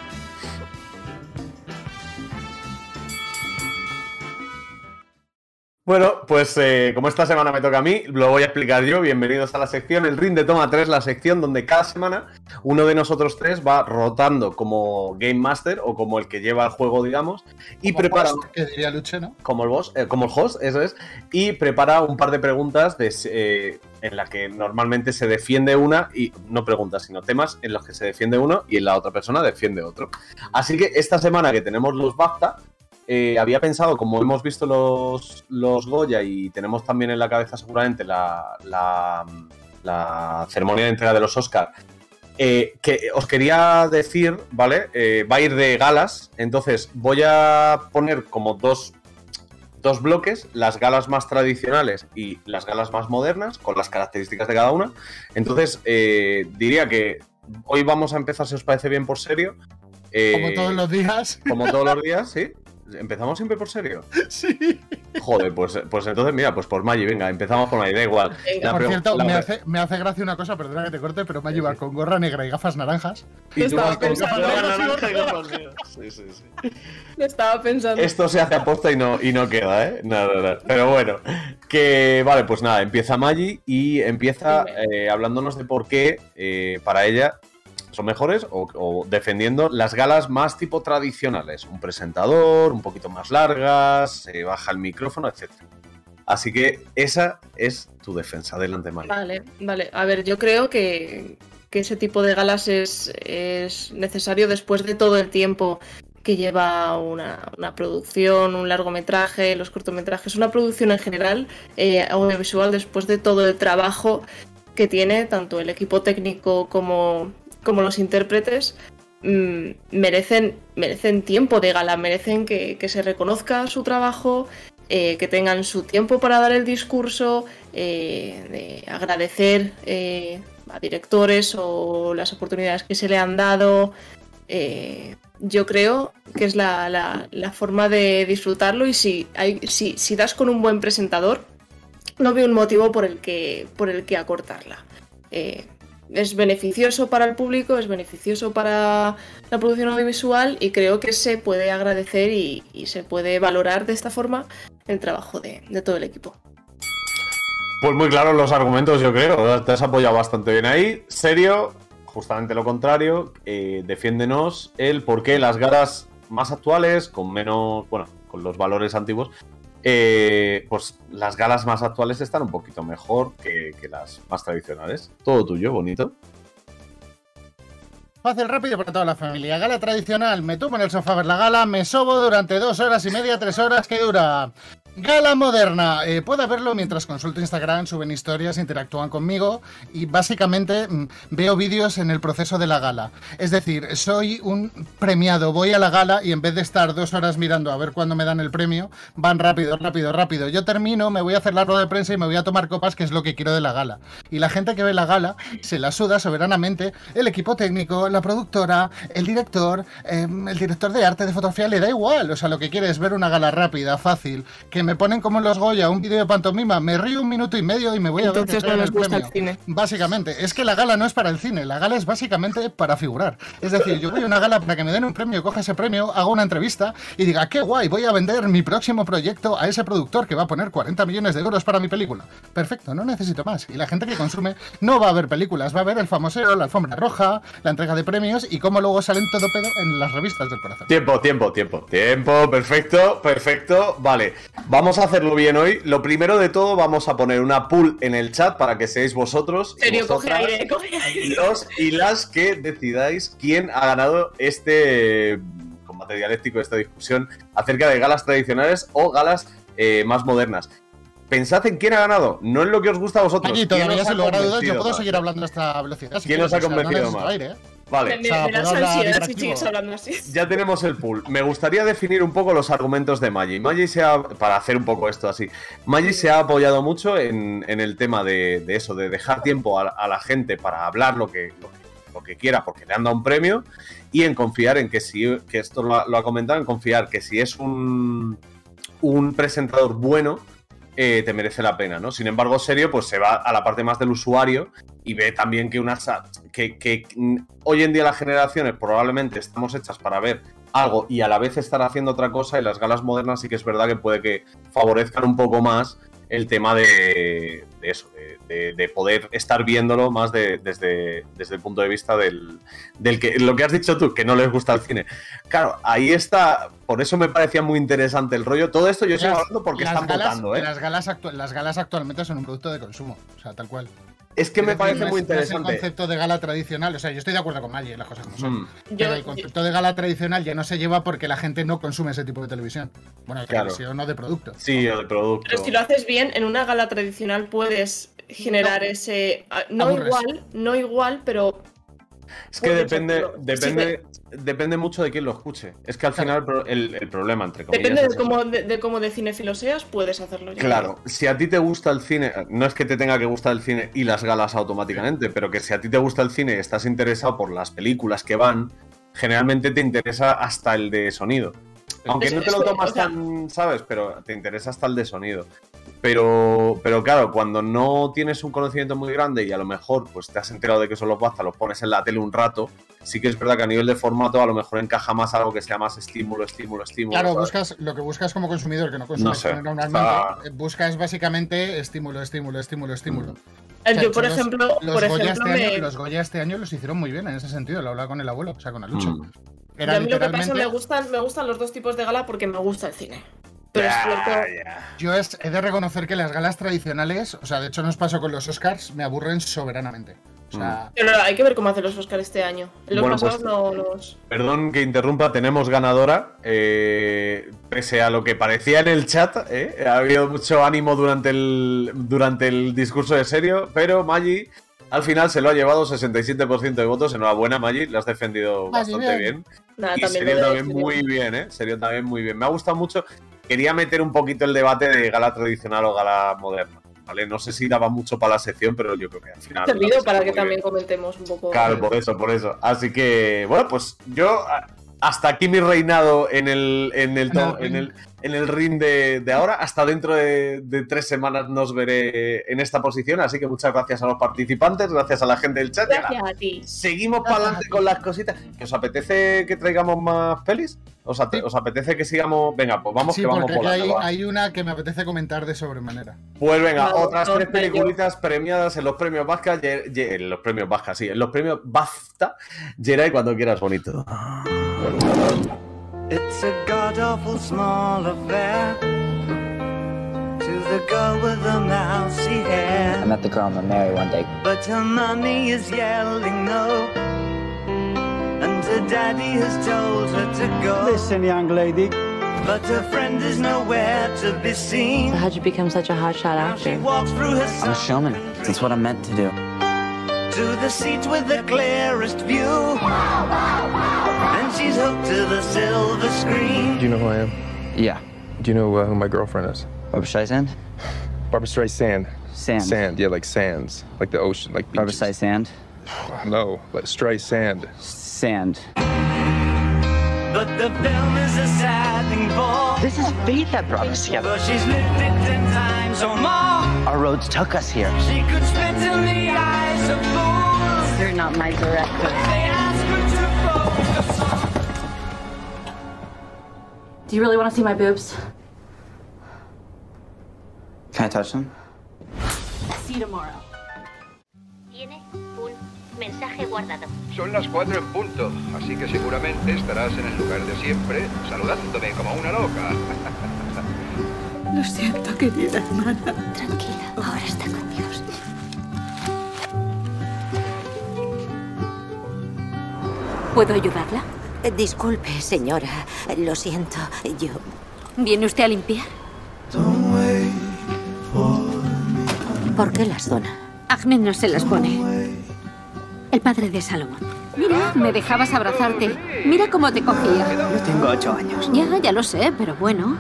Bueno, pues eh, como esta semana me toca a mí, lo voy a explicar yo. Bienvenidos a la sección El Ring de Toma 3, la sección donde cada semana uno de nosotros tres va rotando como Game Master o como el que lleva el juego, digamos, y Como prepara. host, Que diría Luche, ¿no? Como el boss, eh, como el host, eso es, y prepara un par de preguntas de, eh, en la que normalmente se defiende una, y no preguntas, sino temas en los que se defiende uno y en la otra persona defiende otro. Así que esta semana que tenemos los BAFTA, eh, había pensado, como hemos visto los, los Goya y tenemos también en la cabeza seguramente la, la, la ceremonia de entrega de los Oscar, eh, que os quería decir, ¿vale? Eh, va a ir de galas, entonces voy a poner como dos, dos bloques, las galas más tradicionales y las galas más modernas, con las características de cada una. Entonces, diría que hoy vamos a empezar, si os parece bien, por serio. Como todos los días. como todos los días, sí. ¿Empezamos siempre por serio? Sí. Joder, pues, pues entonces, mira, pues por Maggi, venga, empezamos por Maggi, da igual. La Por cierto, la me hace, me hace gracia una cosa, perdona que te corte, pero me lleva con gorra negra y gafas naranjas. Y tú Estaba vas con pensando. gafas naranjas y gafas negras. Sí, sí, sí. Lo estaba pensando. Esto se hace aposta y no, y no queda, ¿eh? No, no, no. Pero bueno, que vale, pues nada, empieza Maggi y empieza eh, hablándonos de por qué eh, para ella son mejores o, defendiendo las galas más tipo tradicionales. Un presentador, un poquito más largas, se baja el micrófono, etc. Así que esa es tu defensa. Adelante, Maggi. Vale, vale. A ver, yo creo que, ese tipo de galas es, es necesario después de todo el tiempo que lleva una, una producción, un largometraje, los cortometrajes, una producción en general eh, audiovisual después de todo el trabajo que tiene tanto el equipo técnico como, como los intérpretes. mm, merecen, merecen tiempo de gala, merecen que, se reconozca su trabajo, eh, que tengan su tiempo para dar el discurso, eh, de agradecer eh, a directores o las oportunidades que se le han dado. yo creo que es la forma de disfrutarlo y si, hay, si, si das con un buen presentador, no veo un motivo por el que, por el que acortarla. Es beneficioso para el público, es beneficioso para la producción audiovisual y creo que se puede agradecer y, se puede valorar de esta forma el trabajo de, de todo el equipo. Pues muy claros los argumentos, yo creo. Te has apoyado bastante bien ahí. Serio, justamente lo contrario. eh, defiéndenos el por qué las galas más actuales, con menos. Bueno, con los valores antiguos. Eh, pues las galas más actuales están un poquito mejor que, que las más tradicionales. Todo tuyo, bonito. Fácil, rápido para toda la familia. Gala tradicional. Me tumbo en el sofá a ver la gala, me sobo durante dos horas y media, tres horas que dura. Gala moderna. Eh, verlo mientras consulto Instagram, suben historias, interactúan conmigo y básicamente mm, veo vídeos en el proceso de la gala. Es decir, soy un premiado, voy a la gala y en vez de estar dos horas mirando a ver cuándo me dan el premio, van rápido, rápido, rápido. Yo termino, me voy a hacer la rueda de prensa y me voy a tomar copas, que es lo que quiero de la gala. Y la gente que ve la gala se la suda soberanamente el equipo técnico, la productora, el director, eh, el director de arte, de fotografía, le da igual. O sea, lo que quiere es ver una gala rápida, fácil, que me ponen como en los Goya un vídeo de pantomima, me río un minuto y medio y me voy a ver Entonces que no nos el gusta premio. el cine. Básicamente, es que la gala no es para el cine, la gala es básicamente para figurar. Es decir, yo voy a una gala para que me den un premio, coja ese premio, haga una entrevista y diga, qué guay, voy a vender mi próximo proyecto a ese productor que va a poner 40 millones de euros para mi película. Perfecto, no necesito más. Y la gente que consume no va a ver películas, va a ver el famoseo, la alfombra roja, la entrega de premios y cómo luego salen todo pedo en las revistas del corazón. Tiempo, tiempo, tiempo, tiempo, perfecto, perfecto. Vale, vamos a hacerlo bien hoy. Lo primero de todo, vamos a poner una pool en el chat para que seáis vosotros y Serio, coge vosotras aire, coge aire. los y las que decidáis quién ha ganado este combate dialéctico, esta discusión acerca de galas tradicionales o galas eh, más modernas. pensad en quién ha ganado, no en lo que os gusta a vosotros. ¿Quién todavía os ha sin lugar a dudas, yo convencido puedo más? seguir hablando a esta velocidad. si ¿Quién os ha convencido más? aire, ¿eh? Vale. Me, O sea, me das puedo hablar ansiedad si interactivo. sigues hablando así. Ya tenemos el pool. Me gustaría definir un poco los argumentos de Maggi. Maggi se ha, para hacer un poco esto así, Maggi se ha apoyado mucho en, en el tema de, de eso, de dejar tiempo a, a la gente para hablar lo que, lo, que, lo que quiera porque le han dado un premio y en confiar en que si, que esto lo ha, lo ha comentado, en confiar que si es un, un presentador bueno, eh, te merece la pena, ¿no? Sin embargo, serio, pues se va a la parte más del usuario y ve también que unas que, que hoy en día las generaciones probablemente estamos hechas para ver algo y a la vez estar haciendo otra cosa y las galas modernas sí que es verdad que puede que favorezcan un poco más el tema de, de eso, de, de- de poder estar viéndolo más de- desde, desde el punto de vista del, del que lo que has dicho tú, que no les gusta el cine. Claro, ahí está, por eso me parecía muy interesante el rollo. Todo esto yo estoy hablando porque están galas- votando, ¿eh? Las galas, las galas actualmente son un producto de consumo, o sea, tal cual. Es que me parece muy no es- no es interesante. el concepto de gala tradicional, o sea, yo estoy de acuerdo con Maggie, las cosas como son. Mm. Pero Yo- el concepto de gala tradicional ya no se lleva porque la gente no consume ese tipo de televisión. Bueno, de Claro. televisión o de producto. Sí, o de producto. Pero si lo haces bien, en una gala tradicional puedes generar ese. ah, No Aburres. igual, no igual, pero. Es que depende, depende, depende mucho de quién lo escuche. Es que al final el, el problema, entre comillas. Depende de cómo de, de cómo de cinefilo seas, puedes hacerlo ya. Claro, si a ti te gusta el cine, no es que te tenga que gustar el cine y las galas automáticamente, pero que si a ti te gusta el cine y estás interesado por las películas que van, generalmente te interesa hasta el de sonido. Aunque Es- no te es lo tomas o sea- tan, ¿sabes? Pero te interesa hasta el de sonido. Pero, pero claro, cuando no tienes un conocimiento muy grande y a lo mejor pues te has enterado de que son los BAFTA, los pones en la tele un rato, sí que es verdad que a nivel de formato a lo mejor encaja más algo que sea más estímulo, estímulo, estímulo. Claro, ¿sabes? buscas lo que buscas como consumidor, que no consumes No sé, normalmente, está- buscas básicamente estímulo, estímulo, estímulo, estímulo. O sea, Yo, por los- ejemplo, los, por Goya ejemplo, este año, los Goya este año los hicieron muy bien en ese sentido, lo hablaba con el abuelo, o sea, con Alucho. Mm. Era a mí lo que pasa, me gustan, me gustan los dos tipos de gala porque me gusta el cine. Pero es cierto. Yo es- he de reconocer que las galas tradicionales, o sea, de hecho nos pasó con los Oscars, me aburren soberanamente. O sea, Pero hay que ver cómo hacen los Oscars este año. Los Bueno, pasados pues- no los. Perdón que interrumpa, tenemos ganadora. eh, pese a lo que parecía en el chat, eh, ha habido mucho ánimo durante el, durante el discurso de serio, pero Maggi al final se lo ha llevado 67% de votos. Enhorabuena, Maggi, lo has defendido Maggi, bastante bien. bien. Nada, y de- también muy bien, ¿eh? Serio también muy bien. Me ha gustado mucho. Quería meter un poquito el debate de gala tradicional o gala moderna. ¿Vale? No sé si daba mucho para la sección, pero yo creo que al final. Servido para que bien. también comentemos un poco. Claro, por eso, por eso. Así que, bueno, pues yo hasta aquí mi reinado en el, en el, to- en el, en el ring de, de ahora. Hasta dentro de, de tres semanas nos veré en esta posición. Así que muchas gracias a los participantes, gracias a la gente del chat. Ahora Gracias a ti. Seguimos para adelante con las cositas. ¿Que ¿Os apetece que traigamos más pelis? ¿Os, ate- os apetece que sigamos? Venga, pues vamos sí, que vamos porque volando, hay, va. hay una que me apetece comentar de sobremanera. Pues venga, otras tres peliculitas premiadas en los premios Ye- en los premios BAFTA, sí, en los premios BAFTA. Geray, cuando quieras, bonito. It's a god awful small affair to the girl with the mousy hair. I met the girl I'm gonna marry one day. But her mommy is yelling no, and her daddy has told her to go. Listen, young lady. But her friend is nowhere to be seen. How'd you become such a hotshot She actor? walks through her I'm a showman. That's what I'm meant to do. To the seat with the clearest view. And she's hooked to the silver screen. Do you know who I am? Yeah. Do you know uh, who my girlfriend is? Barbara Streisand? Barbara Streisand. Sand. Sand, yeah, like sands. Like the ocean, like Barbara beaches. Streisand? No, like Streisand. Sand. But the film is a sad thing for. This is fate that brought us together. But she's lived it ten times or more. Our roads took us here. She could spit in the eyes of fools. You're not my director. Do you really want to see my boobs? Can I touch them? See you tomorrow. Tiene un mensaje guardado. Son las cuatro en punto, así que seguramente estarás en el lugar de siempre, saludándome como una loca. Lo siento, querida hermana. Tranquila, ahora está con Dios. ¿Puedo ayudarla? Eh, Disculpe, señora. Lo siento. Yo. ¿Viene usted a limpiar? ¿Por qué las dona? Ahmed no se las pone. El padre de Salomón. Mira, me dejabas abrazarte. Mira cómo te cogía. Yo tengo ocho años. Ya, ya lo sé, pero bueno.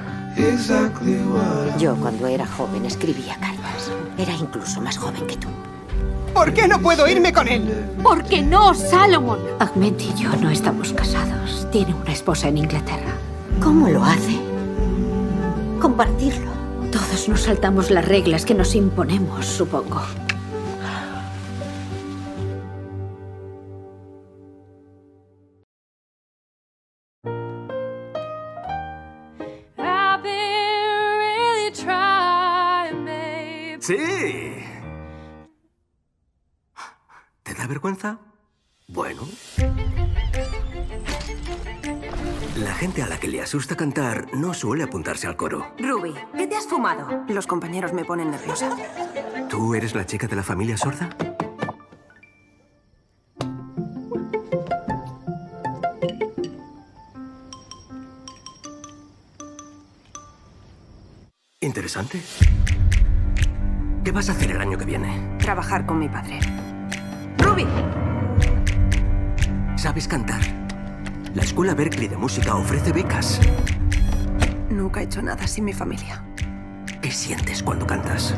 Yo cuando era joven escribía cartas. Era incluso más joven que tú. ¿Por qué no puedo irme con él? ¿Por qué no, Salomón? Ahmed y yo no estamos casados. Tiene una esposa en Inglaterra. ¿Cómo lo hace? Compartirlo. Todos nos saltamos las reglas que nos imponemos, supongo. Sí. ¿Te da vergüenza? Bueno. La gente a la que le asusta cantar no suele apuntarse al coro. Ruby, ¿qué te has fumado? Los compañeros me ponen nerviosa. ¿Tú eres la chica de la familia sorda? Interesante. ¿Qué vas a hacer el año que viene? Trabajar con mi padre. ¿Sabes cantar? La Escuela Berkeley de Música ofrece becas. Nunca he hecho nada sin mi familia. ¿Qué sientes cuando cantas?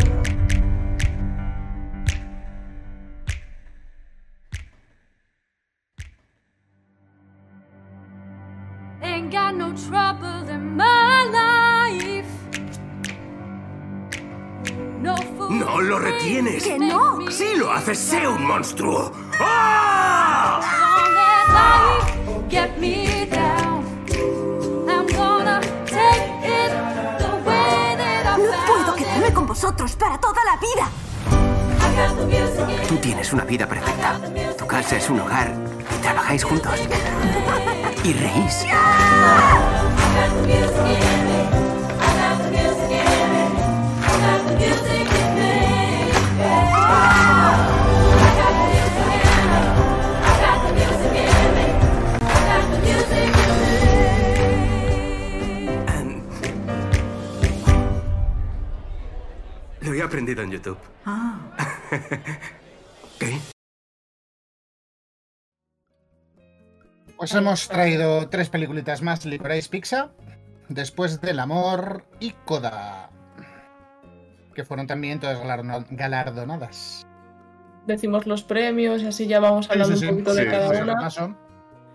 The way that I No puedo quedarme con vosotros para toda la vida. Tú tienes una vida perfecta. Tu casa es un hogar. Y trabajáis juntos. Y reís. he aprendido en YouTube. ¿Qué? Pues hemos traído tres peliculitas más, Licorice Pizza, Después del Amor y Coda, que fueron también todas galardo- galardonadas. Decimos los premios y así ya vamos hablando Sí, sí, un poquito sí. de cada sí, una.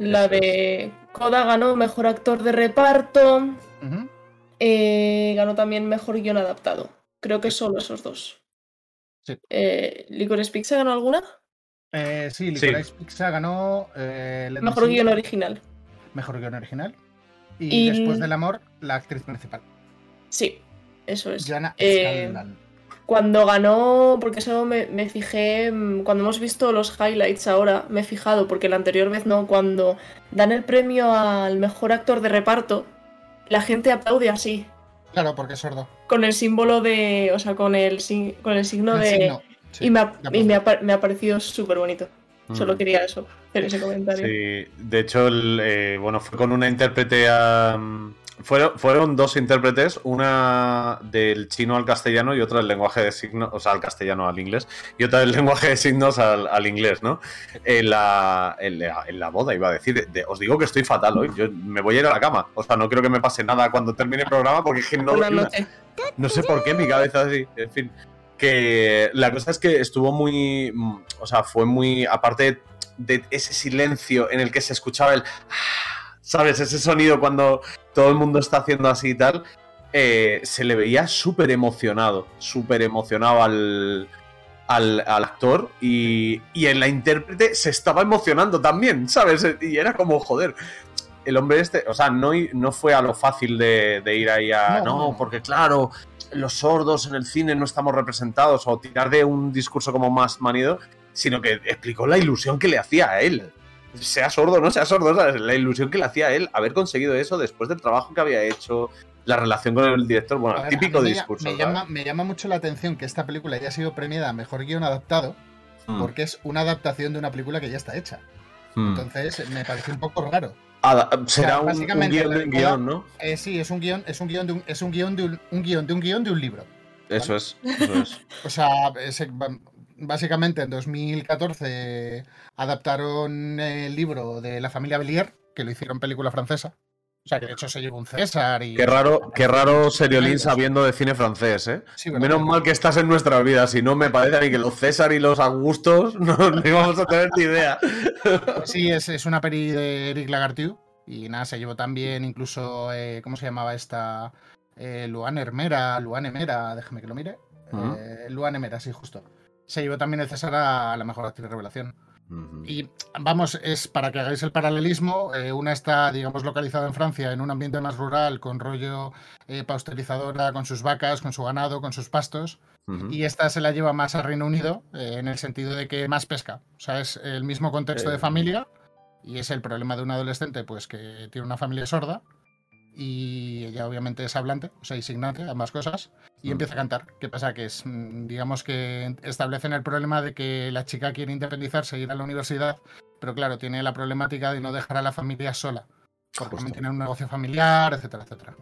La de Koda ganó mejor actor de reparto. Eh, ganó también mejor guion adaptado. Creo que solo esos dos. Sí. Eh, ¿Licorice Pizza ganó alguna? Eh, sí, Licorice Pizza ganó eh, Mejor guion original. Mejor guion original. Y, Y- Después del Amor, la actriz principal. Sí, eso es. Joanna Eh. Cuando ganó, porque eso me, me fijé, mm, cuando hemos visto los highlights ahora, me he fijado, porque la anterior vez no, cuando dan el premio al mejor actor de reparto, la gente aplaude así, Claro, porque es sordo. con el símbolo de, o sea, con el, con el signo El de... signo, sí, y me ha, y me ha me ha parecido súper bonito. Solo Mm. quería eso, hacer ese comentario. Sí, de hecho, el, eh, bueno, fue con una intérprete a- Fueron, fueron dos intérpretes, una del chino al castellano y otra del lenguaje de signos, o sea, al castellano al inglés, y otra del lenguaje de signos al, al inglés, ¿no? En la, en, la, en la boda iba a decir, de- de- os digo que estoy fatal hoy, yo me voy a ir a la cama, o sea, no creo que me pase nada cuando termine el programa porque es que no... Noches. No sé por qué mi cabeza así, en fin. Que la cosa es que estuvo muy. O sea, fue muy. Aparte de ese silencio en el que se escuchaba el. ¿Sabes? Ese sonido cuando todo el mundo está haciendo así y tal. eh, se le veía súper emocionado. Súper emocionado al. Al, al actor y, y en la intérprete se estaba emocionando también, ¿sabes? Y era como, joder, el hombre este, o sea, no, no fue a lo fácil de, de ir ahí a. No, no. porque claro, los sordos en el cine no estamos representados, o tirar de un discurso como más manido, sino que explicó la ilusión que le hacía a él. Sea sordo o no sea sordo, ¿sabes? La ilusión que le hacía a él haber conseguido eso después del trabajo que había hecho, la relación con el director, bueno, ver, típico me discurso. Me, llama, me llama mucho la atención que esta película haya sido premiada a mejor guion adaptado, Mm. porque es una adaptación de una película que ya está hecha. Mm. Entonces me parece un poco raro. Ada- O sea, será un, un guion de un guion, ¿no? Eh, sí, es un guion, es un guion de un, es un guion de un, un guion de un guion de un libro. Eso es, eso es. O sea, ese- ba- básicamente en 2014 adaptaron el libro de la familia Bellier, que lo hicieron película francesa. O sea, que de hecho se llevó un César y... Qué raro, qué raro Seriolín sabiendo de cine francés, ¿eh? Menos mal que estás en nuestra vida, si no me parece a mí que los César y los Augustos no, no íbamos a tener ni idea. Sí, es, es una peli de Eric Lagartiu. Y nada, se llevó también incluso, eh, ¿cómo se llamaba esta? Eh, Luan Hermera, Luan Emera, déjame que lo mire. Ujú. Eh, Luan Emera, sí, justo. Se llevó también el César a la mejor actriz revelación. Y vamos, es para que hagáis el paralelismo. eh, una está, digamos, localizada en Francia, en un ambiente más rural, con rollo eh, pausterizadora, con sus vacas, con su ganado, con sus pastos. Y esta se la lleva más al Reino Unido, eh, en el sentido de que más pesca. O sea, es el mismo contexto de Eh. familia. Y es el problema de un adolescente, pues que tiene una familia sorda. Y ella obviamente es hablante, o sea, signante, ambas cosas. Y Mm. empieza a cantar. ¿Qué pasa? Que es, mm, digamos que establecen el problema de que la chica quiere independizarse, ir a la universidad, pero claro, tiene la problemática de no dejar a la familia sola. Porque también tiene un negocio familiar, etcétera, etcétera.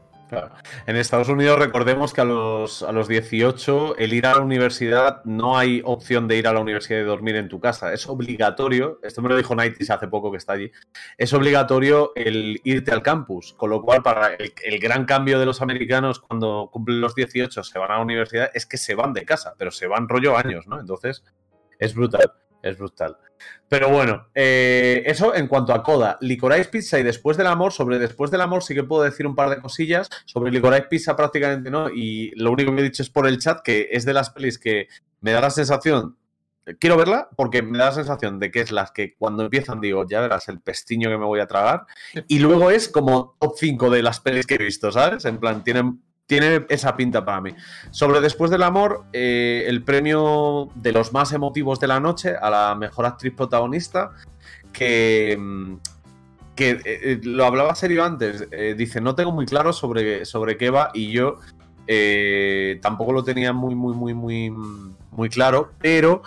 En Estados Unidos recordemos que a los, a los 18 el ir a la universidad no hay opción de ir a la universidad y dormir en tu casa. Es obligatorio, esto me lo dijo Nightis hace poco que está allí, es obligatorio el irte al campus. Con lo cual, para el, el gran cambio de los americanos cuando cumplen los 18 se van a la universidad es que se van de casa, pero se van rollo años, ¿no? Entonces es brutal, es brutal. Pero bueno, eh, eso en cuanto a Coda. Licorice Pizza y Después del Amor. Sobre Después del Amor sí que puedo decir un par de cosillas. Sobre Licorice Pizza prácticamente no. Y lo único que he dicho es por el chat que es de las pelis que me da la sensación... Quiero verla porque me da la sensación de que es las que cuando empiezan digo, ya verás el pestiño que me voy a tragar. Y luego es como top 5 de las pelis que he visto, ¿sabes? En plan, tienen, tiene esa pinta para mí. Sobre Después del Amor, eh, el premio de los más emotivos de la noche a la mejor actriz protagonista, que, mm, que eh, eh, lo hablaba serio antes, dice, no tengo muy claro sobre, sobre qué va y yo tampoco lo tenía muy, muy, muy, muy, muy claro, pero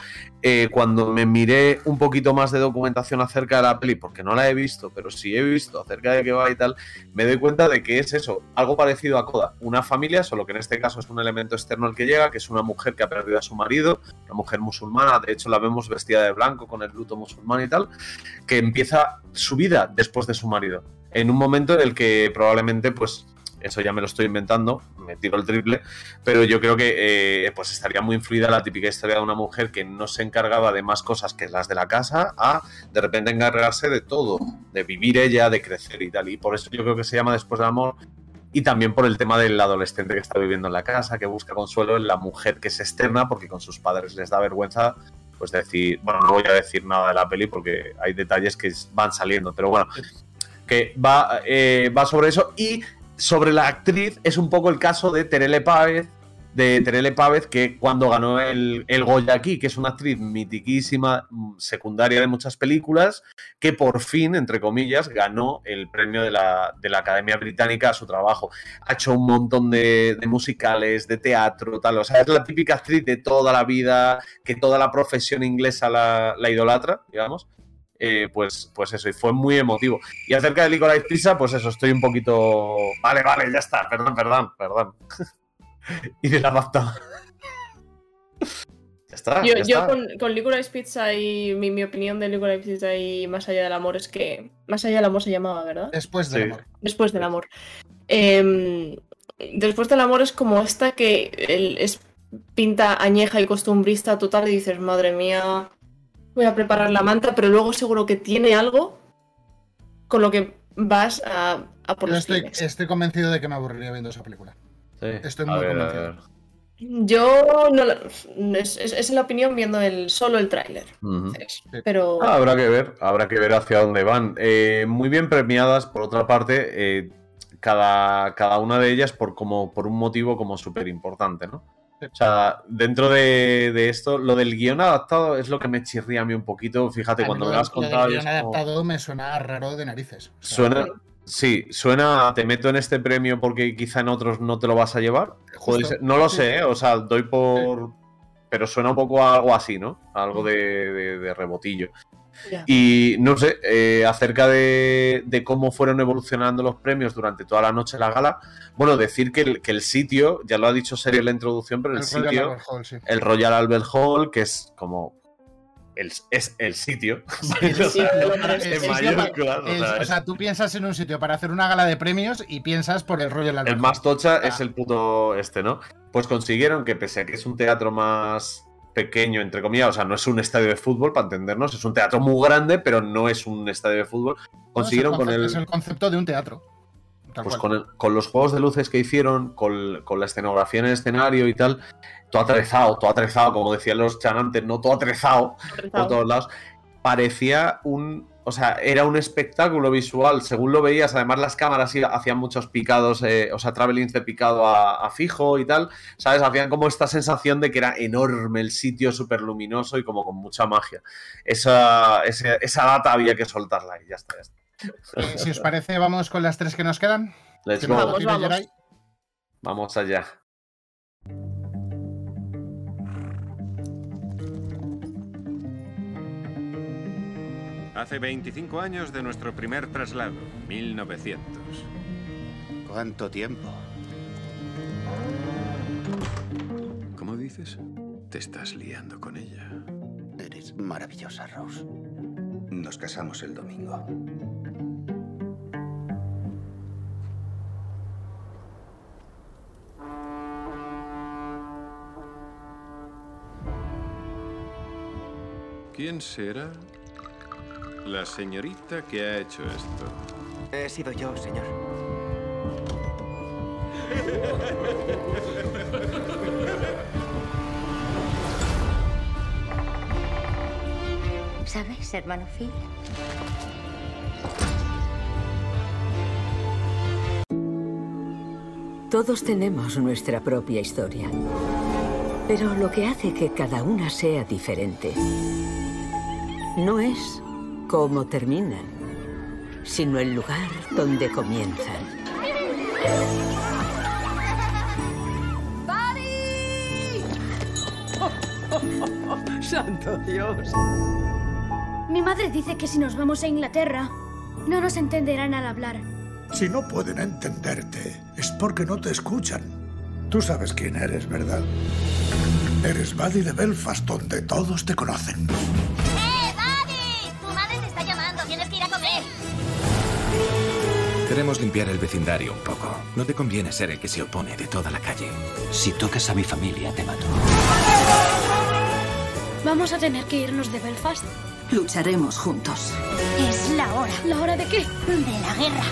eh, cuando me miré un poquito más de documentación acerca de la peli, porque no la he visto, pero sí he visto acerca de qué va y tal, me doy cuenta de que es eso, algo parecido a Coda, una familia, solo que en este caso es un elemento externo el que llega, que es una mujer que ha perdido a su marido, una mujer musulmana, de hecho la vemos vestida de blanco con el luto musulmán y tal, que empieza su vida después de su marido, en un momento en el que probablemente pues eso ya me lo estoy inventando, me tiro el triple, pero yo creo que eh, pues estaría muy influida la típica historia de una mujer que no se encargaba de más cosas que las de la casa a de repente encargarse de todo, de vivir ella, de crecer y tal. Y por eso yo creo que se llama Después del Amor y también por el tema del adolescente que está viviendo en la casa, que busca consuelo en la mujer que es externa porque con sus padres les da vergüenza pues decir, bueno, no voy a decir nada de la peli porque hay detalles que van saliendo, pero bueno, que va, eh, va sobre eso y sobre la actriz es un poco el caso de Terele Pávez, de Terele Pávez, que cuando ganó el, el Goya aquí, que es una actriz mitiquísima, mm, secundaria de muchas películas, que por fin, entre comillas, ganó el premio de la, de la Academia Británica a su trabajo. Ha hecho un montón de, musicales, de teatro, tal. O sea, es la típica actriz de toda la vida, que toda la profesión inglesa la, la idolatra, digamos. Eh, pues, pues eso, y fue muy emotivo. Y acerca de Licorice Pizza, pues eso, estoy un poquito. Vale, vale, ya está, perdón, perdón, perdón. y de la BAFTA. ya está. Yo, ya yo está. con, con Licorice Pizza y mi, mi opinión de Licorice Pizza y Más allá del amor es que. Más allá del amor se llamaba, ¿verdad? Después del Sí. amor. Después del amor. Em, después del amor es como esta que el- es pinta añeja y costumbrista total y dices, madre mía, voy a preparar la manta, pero luego seguro que tiene algo con lo que vas a, a por Yo los estoy, estoy convencido de que me aburriría viendo esa película. Sí. Estoy A muy ver, convencido. Yo no la- es, es- es la opinión viendo el solo el tráiler. Pero Ah, habrá que ver, habrá que ver hacia dónde van. Eh, muy bien premiadas, por otra parte, eh, cada, cada una de ellas por, como, por un motivo como súper importante, ¿no? O sea, dentro de, de esto, lo del guion adaptado es lo que me chirría a mí un poquito. Fíjate, A mí cuando me lo has contado. y guion como- adaptado me suena raro de narices. O sea, Suena, sí, suena, te meto en este premio porque quizá en otros no te lo vas a llevar. Ser- no lo sé, ¿eh? o sea, doy por... Pero suena un poco a algo así, ¿no? Algo de, de- de rebotillo. Y no sé, eh, acerca de, de cómo fueron evolucionando los premios durante toda la noche de la gala, bueno, decir que el, que el sitio, ya lo ha dicho Serio en la introducción, pero el, sitio, Albert Hall, sí. el Royal Albert Hall, que es como... El, es el sitio. El O sea, tú piensas en un sitio para hacer una gala de premios y piensas por el rollo El más tocha es el puto este, ¿no? Pues consiguieron que, pese a que es un teatro más pequeño, entre comillas, o sea, no es un estadio de fútbol, para entendernos, es un teatro muy grande, pero no es un estadio de fútbol. Consiguieron No, es con concepto- el, Es el concepto de un teatro. Pues con, el- con los juegos de luces que hicieron, con, con la escenografía en el escenario y tal, todo atrezado, todo atrezado, como decían los chanantes, no todo atrezado por todos lados. Parecía un. O sea, era un espectáculo visual. Según lo veías, además las cámaras hacían muchos picados, eh, o sea, travelings de picado a, a fijo y tal. ¿Sabes? Hacían como esta sensación de que era enorme el sitio, súper luminoso y como con mucha magia. Esa, esa data había que soltarla y ya está. ya está. Eh, si os parece, vamos con las tres que nos quedan. Let's go. Vamos, vamos. Vamos allá. Hace 25 años de nuestro primer traslado, 1900. ¿Cuánto tiempo? ¿Cómo dices? Te estás liando con ella. Eres maravillosa, Rose. Nos casamos el domingo. ¿Quién será la señorita que ha hecho esto? He sido yo, señor. ¿Sabes, hermano Phil? Todos tenemos nuestra propia historia. Pero lo que hace que cada una sea diferente no es cómo terminan, sino el lugar donde comienzan. ¡Santo Dios! Mi madre dice que si nos vamos a Inglaterra, no nos entenderán al hablar. Si no pueden entenderte, es porque no te escuchan. Tú sabes quién eres, ¿verdad? Eres Buddy de Belfast, donde todos te conocen. Queremos limpiar el vecindario un poco. No te conviene ser el que se opone de toda la calle. Si tocas a mi familia, te mato. ¿Vamos a tener que irnos de Belfast? Lucharemos juntos. Es la hora. ¿La hora de qué? De la guerra.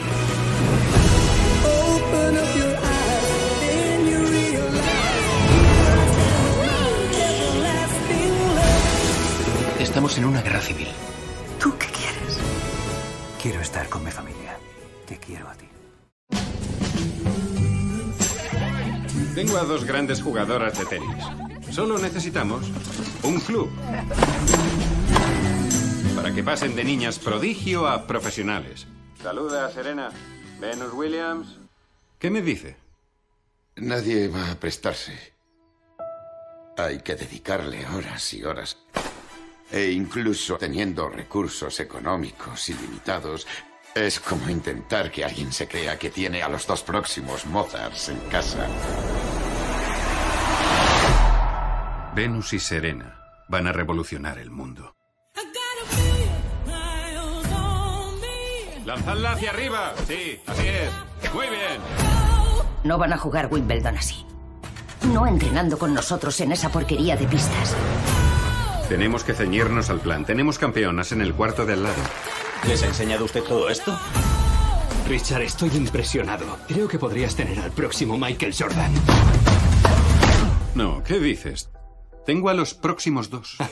Estamos en una guerra civil. ¿Tú qué quieres? Quiero estar con mi familia. Te quiero a ti. Tengo a dos grandes jugadoras de tenis. Solo necesitamos un club. Para que pasen de niñas prodigio a profesionales. Saluda, Serena. Venus Williams. ¿Qué me dice? Nadie va a prestarse. Hay que dedicarle horas y horas. E incluso teniendo recursos económicos ilimitados, es como intentar que alguien se crea que tiene a los dos próximos Mozarts en casa. Venus y Serena van a revolucionar el mundo. ¡Lanzadla hacia arriba! Sí, así es. Muy bien. No van a jugar Wimbledon así. No entrenando con nosotros en esa porquería de pistas. Tenemos que ceñirnos al plan. Tenemos campeonas en el cuarto de al lado. ¿Les ha enseñado usted todo esto? Richard, estoy impresionado. Creo que podrías tener al próximo Michael Jordan. No, ¿qué dices? Tengo a los próximos dos.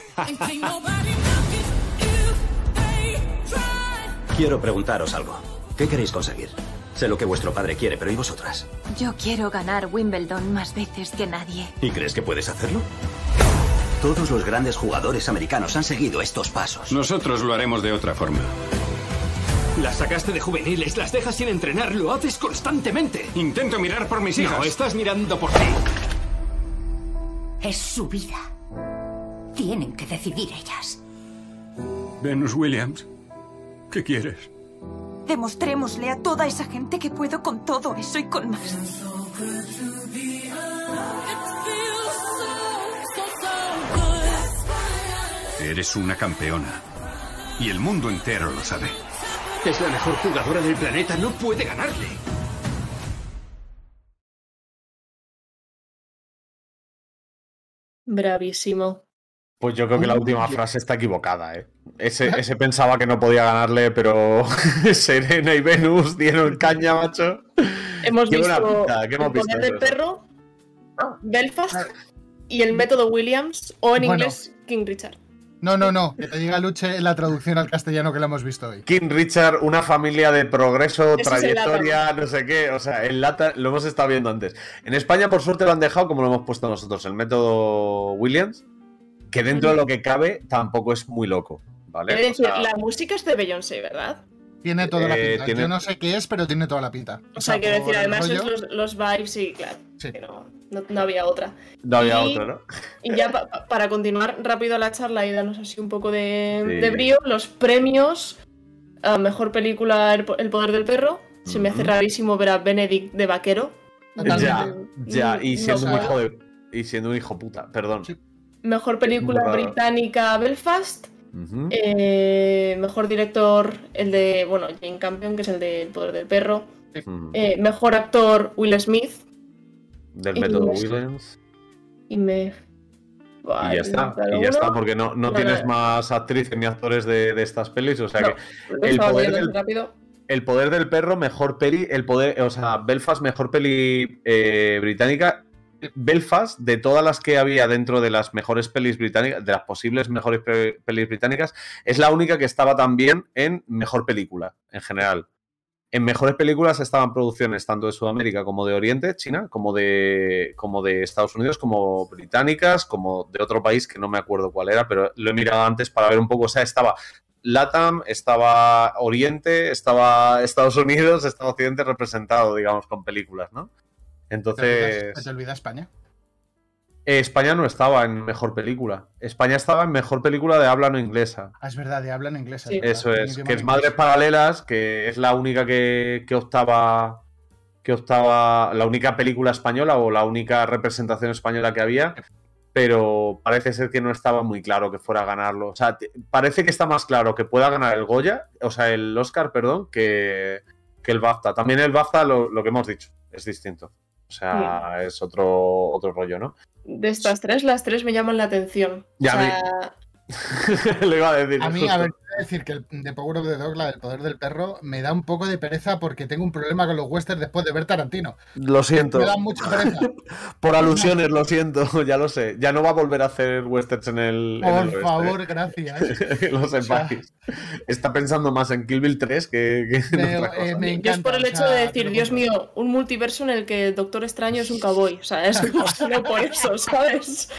Quiero preguntaros algo. ¿Qué queréis conseguir? Sé lo que vuestro padre quiere, pero ¿y vosotras? Yo quiero ganar Wimbledon más veces que nadie. ¿Y crees que puedes hacerlo? Todos los grandes jugadores americanos han seguido estos pasos. Nosotros lo haremos de otra forma. Las sacaste de juveniles, las dejas sin entrenar, lo haces constantemente. Intento mirar por mis hijas. No, estás mirando por ti. Es su vida. Tienen que decidir ellas. Venus Williams, ¿qué quieres? Demostrémosle a toda esa gente que puedo con todo eso y con más. Eres una campeona. Y el mundo entero lo sabe. Es la mejor jugadora del planeta, no puede ganarle. Bravísimo. Pues yo creo que la última frase está equivocada, ¿eh? Ese, ese pensaba que no podía ganarle, pero Serena y Venus dieron caña, macho. Hemos Qué visto pinta, ¿qué hemos el visto poder de del perro, Belfast y el método Williams, o en Bueno. inglés King Richard. No, no, no. Que te diga Luche la traducción al castellano que la hemos visto hoy. King Richard, una familia de progreso, es trayectoria, no sé qué. O sea, el lata lo hemos estado viendo antes. En España, por suerte, lo han dejado como lo hemos puesto nosotros, el método Williams, que dentro de lo que cabe tampoco es muy loco. ¿Vale? O decir, sea, la música es de Beyoncé, ¿verdad? Tiene toda la Eh, pinta. tiene- Yo no sé qué es, pero tiene toda la pinta. O sea, quiero decir, además es los, los vibes y claro, que no, no- no había otra. no había y- otro, ¿no? Y ya pa- pa- para continuar rápido la charla y darnos así un poco de, Sí. de brío, los premios a mejor película El, po- El poder del perro. Se me hace rarísimo ver a Benedict de vaquero. Ya, ya, y No siendo un hijo de. Y siendo un hijo puta, perdón. Mejor película británica Belfast. Eh, mejor director, el de, bueno, Jane Campion, que es el de El poder del perro. Eh, mejor actor, Will Smith. Del y método Williams. Y me. Y ya está, y ya uno. está, porque no, no No, tienes no. más actrices ni actores de, de estas pelis, o sea que el poder, del, rápido. el poder del perro, mejor peli, el poder, o sea, Belfast, mejor peli eh, británica. Belfast, de todas las que había dentro de las mejores pelis británicas, de las posibles mejores pe- pelis británicas, es la única que estaba también en mejor película, en general. En mejores películas estaban producciones tanto de Sudamérica como de Oriente, China, como de, como de Estados Unidos, como británicas, como de otro país que no me acuerdo cuál era, pero lo he mirado antes para ver un poco. O sea, estaba LATAM, estaba Oriente, estaba Estados Unidos, estaba Occidente representado, digamos, con películas, ¿no? ¿Te Entonces, olvidas, te olvida España? Eh, España no estaba en mejor película. España estaba en mejor película de habla no inglesa. Ah, es verdad, de habla en inglés. Eso es, que es Madres Paralelas, que es la única que, que optaba que optaba la única película española o la única representación española que había, pero parece ser que no estaba muy claro que fuera a ganarlo. O sea, parece que está más claro que pueda ganar el Goya, o sea, el Oscar, perdón, que, que el BAFTA. También el BAFTA, lo, lo que hemos dicho, es distinto. O sea, es otro, otro rollo, ¿no? De estas tres, las tres me llaman la atención. Ya, o sea, Le iba a decir. A mí, justo. a ver, decir que el The Power of the Dog, la del poder del perro, me da un poco de pereza porque tengo un problema con los westerns después de ver Tarantino. Lo siento. Me da mucha pereza. Por alusiones, lo siento, ya lo sé. Ya no va a volver a hacer westerns en el. en el Por oeste. favor, gracias. lo sepáis. Está pensando más en Kill Bill 3 que, que en Me- otra cosa. eh, me yo es por el encanta, hecho o sea, de decir, Dios mío, un multiverso en el que el Doctor Extraño es un cowboy. O sea, es solo por eso, ¿sabes?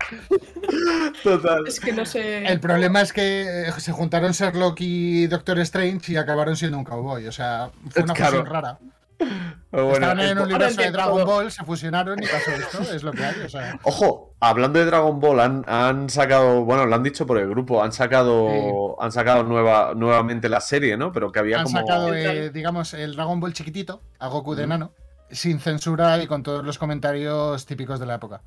Total. Es que no sé. El problema es que eh, se juntaron Sherlock y Doctor Strange y acabaron siendo un cowboy. O sea, fue una Claro. fusión rara. Bueno, Estaban en el universo de Dragon. Ball, se fusionaron y pasó esto. Es lo que hay. O sea, Ojo, hablando de Dragon Ball, han, han sacado, bueno, lo han dicho por el grupo, han sacado, han sacado nueva, nuevamente la serie, ¿no? Pero que había han como. sacado, eh, digamos, el Dragon Ball chiquitito, a Goku de nano, sin censura y con todos los comentarios típicos de la época.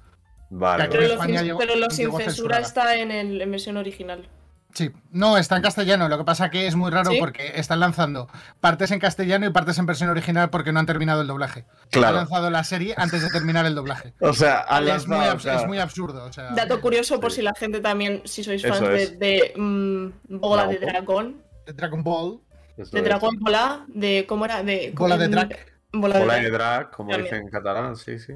Vale, pero, lo España sin, llegó- pero lo sin censura está en, el, en versión original. Sí, no, está en castellano. Lo que pasa que es muy raro ¿Sí? porque están lanzando partes en castellano y partes en versión original porque no han terminado el doblaje. Claro. Han lanzado la serie antes de terminar el doblaje. O sea, han es, muy lanzado, es muy absurdo. O sea, Dato curioso por si la gente también, si sois fans de, de, mm, Bola de Dragon Dragón, de Dragon Ball. eso de es. Dragón Bola, de ¿cómo era? De Bola de drag. Bola de Bola drag. de drag, como También. dicen en catalán, sí, sí.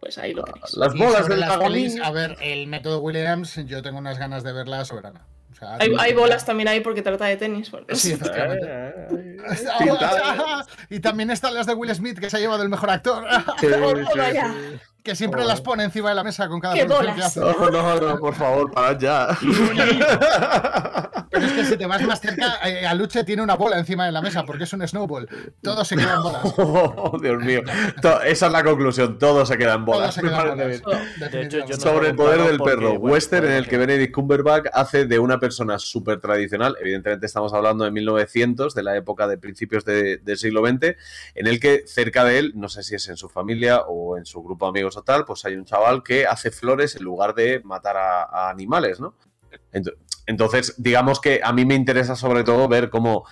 Pues ahí lo tenéis. Las bolas del dragón. a ver, el método Williams, yo tengo unas ganas de verla soberana. O sea, Hay, hay bolas también ahí porque trata de tenis. Sí, Eh, efectivamente. Pintadas. y también están las de Will Smith, que se ha llevado el mejor actor. Sí, Toma sí, ya. sí. Que siempre las pone encima de la mesa con cada ¡Qué producción que bolas! hace. No, no, no, por favor, parad ya. Pero es que si te vas más cerca, eh, Aluche tiene una bola encima de la mesa porque es un snowball. Todo se queda en bolas. Oh, Dios mío. Esa es la conclusión. Todo se queda en Todo bolas. se bolas. bien. De hecho, yo no Sobre el poder del porque, perro. bueno, Western en el que Benedict Cumberbatch hace de una persona súper tradicional. Evidentemente estamos hablando de 1900, de la época de principios de- del siglo XX, en el que cerca de él, no sé si es en su familia o en su grupo de amigos o tal, pues hay un chaval que hace flores en lugar de matar a, a animales, ¿no? Ent- Entonces, digamos que a mí me interesa sobre todo ver cómo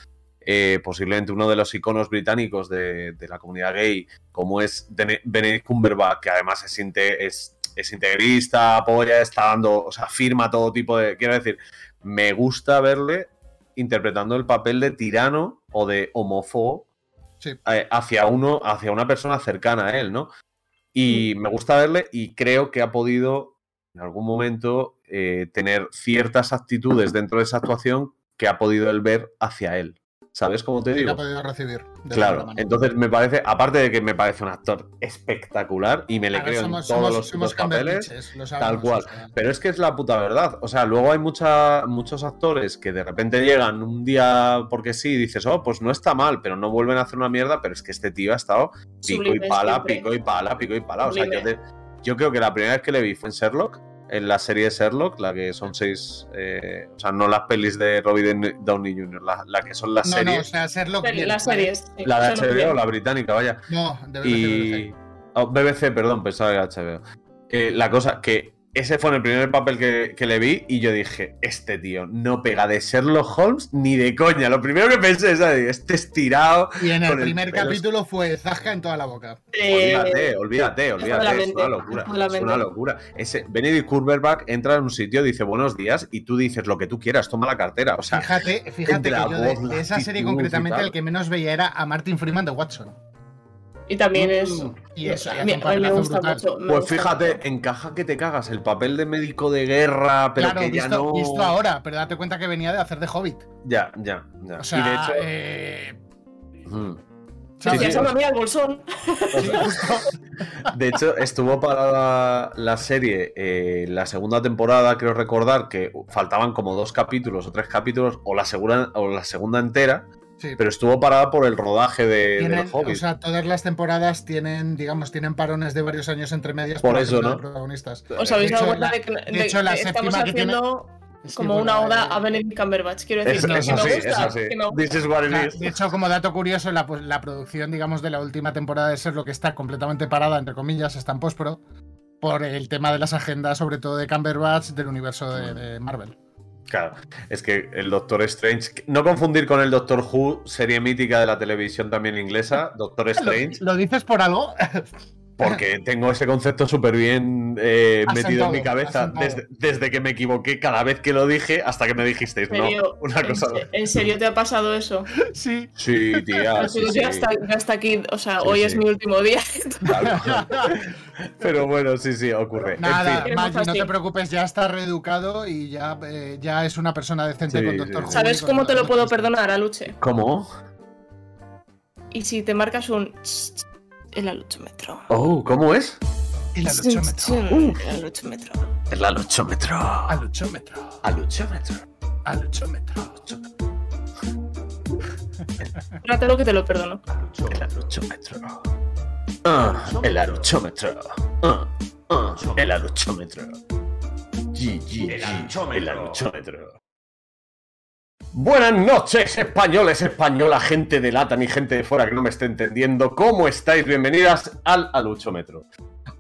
eh, posiblemente uno de los iconos británicos de, de la comunidad gay, como es Bene- Benedict Cumberbatch, que además es, es, es integrista, apoya, está dando, o sea, firma todo tipo de... Quiero decir, me gusta verle interpretando el papel de tirano o de homófobo eh, hacia uno, hacia una persona cercana a él, ¿no? Y me gusta verle y creo que ha podido en algún momento eh, tener ciertas actitudes dentro de esa actuación que ha podido él ver hacia él. ¿Sabes cómo te digo? ha podido recibir. de Claro, entonces me parece, aparte de que me parece un actor espectacular y me le A ver, creo somos- en todos somos- los, somos los papeles, lo tal cual. o sea. Pero es que es la puta verdad. O sea, luego hay mucha, muchos actores que de repente llegan un día porque sí y dices, oh, pues no está mal, pero no vuelven a hacer una mierda, pero es que este tío ha estado pico Sublime y pala, siempre. pico y pala, pico y pala. O sea, yo, te- yo creo que la primera vez que le vi fue en Sherlock, en la serie de Sherlock, la que son seis, eh, o sea, no las pelis de Robert Downey Jr., la, la que son las No, series. no, o sea, Sherlock. Pero bien, las series. sí, La de Sherlock HBO, bien. la británica, vaya. No, de BBC, Y. oh, BBC, perdón, pensaba que era HBO. Eh, la cosa que ese fue en el primer papel que, que le vi y yo dije, este tío no pega de Sherlock Holmes ni de coña. Lo primero que pensé es, "Ay, este estirado. Y en el primer capítulo fue Zasca en toda la boca. Olvídate, olvídate, de la olvídate. Es una locura. Es una locura. Ese Benedict Cumberbatch entra en un sitio, dice buenos días y tú dices lo que tú quieras, toma la cartera. O sea, Fíjate, fíjate que yo de, voz, de esa serie concretamente el que menos veía era a Martin Freeman de Watson. Y también es. Y eso, y a mí, un a mí me gusta brutal. mucho. me Pues gusta fíjate, encaja que te cagas el papel de médico de guerra, pero claro, que ya no. visto ahora, pero date cuenta que venía de hacer de Hobbit. Ya, ya, ya. O sea, y de hecho. eh. Sí, sí, mí al bolsón. De hecho, estuvo para la, la serie eh, la segunda temporada, creo recordar que faltaban como dos capítulos o tres capítulos, o la segunda, o la segunda entera, Sí. pero estuvo parada por el rodaje de, de tienen, los Hobbits. o sea, todas las temporadas tienen, digamos, tienen parones de varios años entre medias Por eso, ¿no? protagonistas. ¿Os habéis De dado hecho, cuenta la- de que, de de- hecho, la de- estamos séptima que tiene- haciendo como una oda a Benedict Cumberbatch? Quiero decir, Es- que, me así, gusta. es así. que me gusta. This is what it La- is. de hecho, como dato curioso, la, pues, la producción, digamos, de la última temporada de Ser lo que está completamente parada, entre comillas, está en postpro, por el tema de las agendas, sobre todo de Cumberbatch, del universo de, de Marvel. Claro, es que el Doctor Strange. No confundir con el Doctor Who, serie mítica de la televisión también inglesa, Doctor Strange, ¿Lo dices por algo? Porque tengo ese concepto súper bien eh, Asentado, metido en mi cabeza desde, desde que me equivoqué cada vez que lo dije hasta que me dijisteis, ¿En no, una ¿En cosa. ¿En serio te ha pasado eso? Sí. Sí, tía, En sí, sí. ya, está, ya está aquí, o sea, Sí, hoy sí. es mi último día. Pero bueno, sí, sí, ocurre. En Nada, fin. Maggi, no te preocupes, ya está reeducado y ya, eh, ya es una persona decente Sí, con Doctor. ¿Sabes con cómo te lo puedo perdonar, Aluche? ¿Cómo? Y si te marcas un tss, el aluchómetro. Oh, ¿cómo es? El aluchómetro. El aluchómetro. El aluchómetro. Aluchómetro. Aluchómetro. Aluchómetro. Trátelo que te lo perdono. El aluchómetro. Ah, el aluchómetro. Ah, ah, el aluchómetro. G, G, G, el aluchómetro. Buenas noches, españoles, española, gente de lata ni gente de fuera que no me esté entendiendo. ¿Cómo estáis? Bienvenidas al aluchómetro.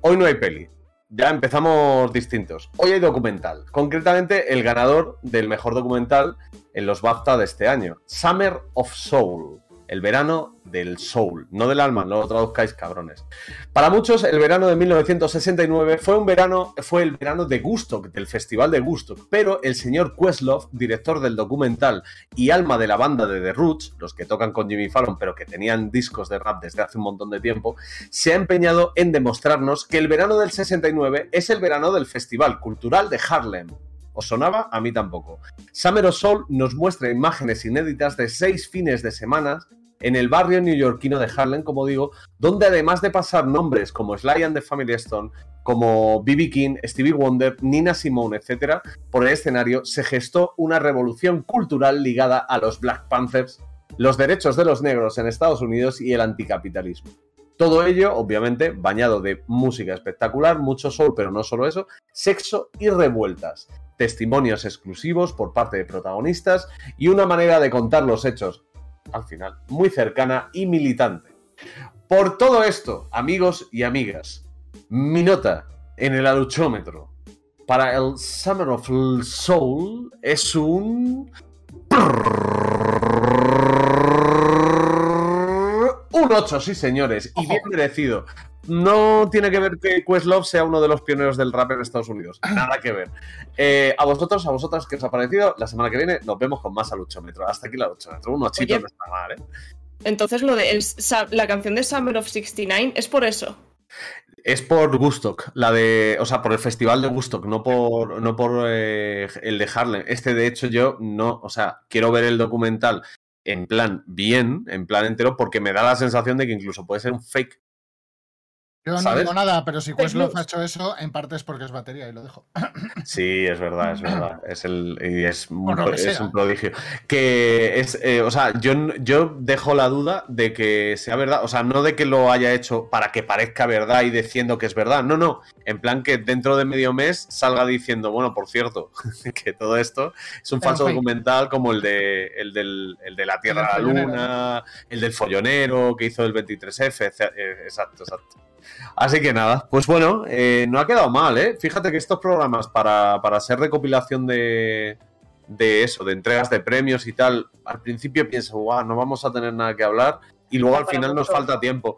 Hoy no hay peli. Ya empezamos distintos. Hoy hay documental. Concretamente, el ganador del mejor documental en los BAFTA de este año. Summer of Soul. El verano del soul, no del alma, no lo traduzcáis cabrones. Para muchos, el verano de 1969 fue un verano, fue el verano de Gustock, del Festival de Gustock, pero el señor Questlove, director del documental y alma de la banda de The Roots, los que tocan con Jimmy Fallon, pero que tenían discos de rap desde hace un montón de tiempo, se ha empeñado en demostrarnos que el verano del 69 es el verano del Festival Cultural de Harlem. ¿Os sonaba? A mí tampoco. Summer of Soul nos muestra imágenes inéditas de seis fines de semana en el barrio neoyorquino de Harlem, como digo, donde además de pasar nombres como Sly and the Family Stone, como B.B. King, Stevie Wonder, Nina Simone, etc., por el escenario se gestó una revolución cultural ligada a los Black Panthers, los derechos de los negros en Estados Unidos y el anticapitalismo. Todo ello, obviamente, bañado de música espectacular, mucho sol, pero no solo eso, sexo y revueltas, testimonios exclusivos por parte de protagonistas y una manera de contar los hechos, al final, muy cercana y militante. Por todo esto, amigos y amigas, mi nota en el aluchómetro para el Summer of Soul es un... 8, sí, señores, y bien merecido. No tiene que ver que Questlove sea uno de los pioneros del rap en Estados Unidos. Nada que ver. Eh, a vosotros, a vosotras que os ha parecido, la semana que viene nos vemos con más aluchómetro. Hasta aquí la aluchómetro. Un ochito Oye. no está mal, ¿eh? Entonces lo de el la canción de Summer of 69 es por eso. Es por Woodstock, la de, o sea, por el festival de Woodstock, no por, no por eh, el de Harlem. Este, de hecho, yo no, o sea, quiero ver el documental en plan bien, en plan entero, porque me da la sensación de que incluso puede ser un fake. Yo no ¿Sabes? digo nada, pero si Questlove ha hecho eso, en parte es porque es batería y lo dejo. Sí, es verdad, es verdad. Es el y es, un, es un prodigio. Que es, eh, o sea, yo, yo dejo la duda de que sea verdad. O sea, no de que lo haya hecho para que parezca verdad y diciendo que es verdad. No, no. En plan que dentro de medio mes salga diciendo, bueno, por cierto, que todo esto es un falso documental como el de el del, el de la Tierra a la. Luna, el del follonero que hizo el 23F. etc. Eh, Exacto, exacto. Así que nada, pues bueno, eh, no ha quedado mal, ¿eh? Fíjate que estos programas para, para ser recopilación de, de eso, de entregas de premios y tal, al principio pienso, guau, no vamos a tener nada que hablar y luego al final nos falta tiempo.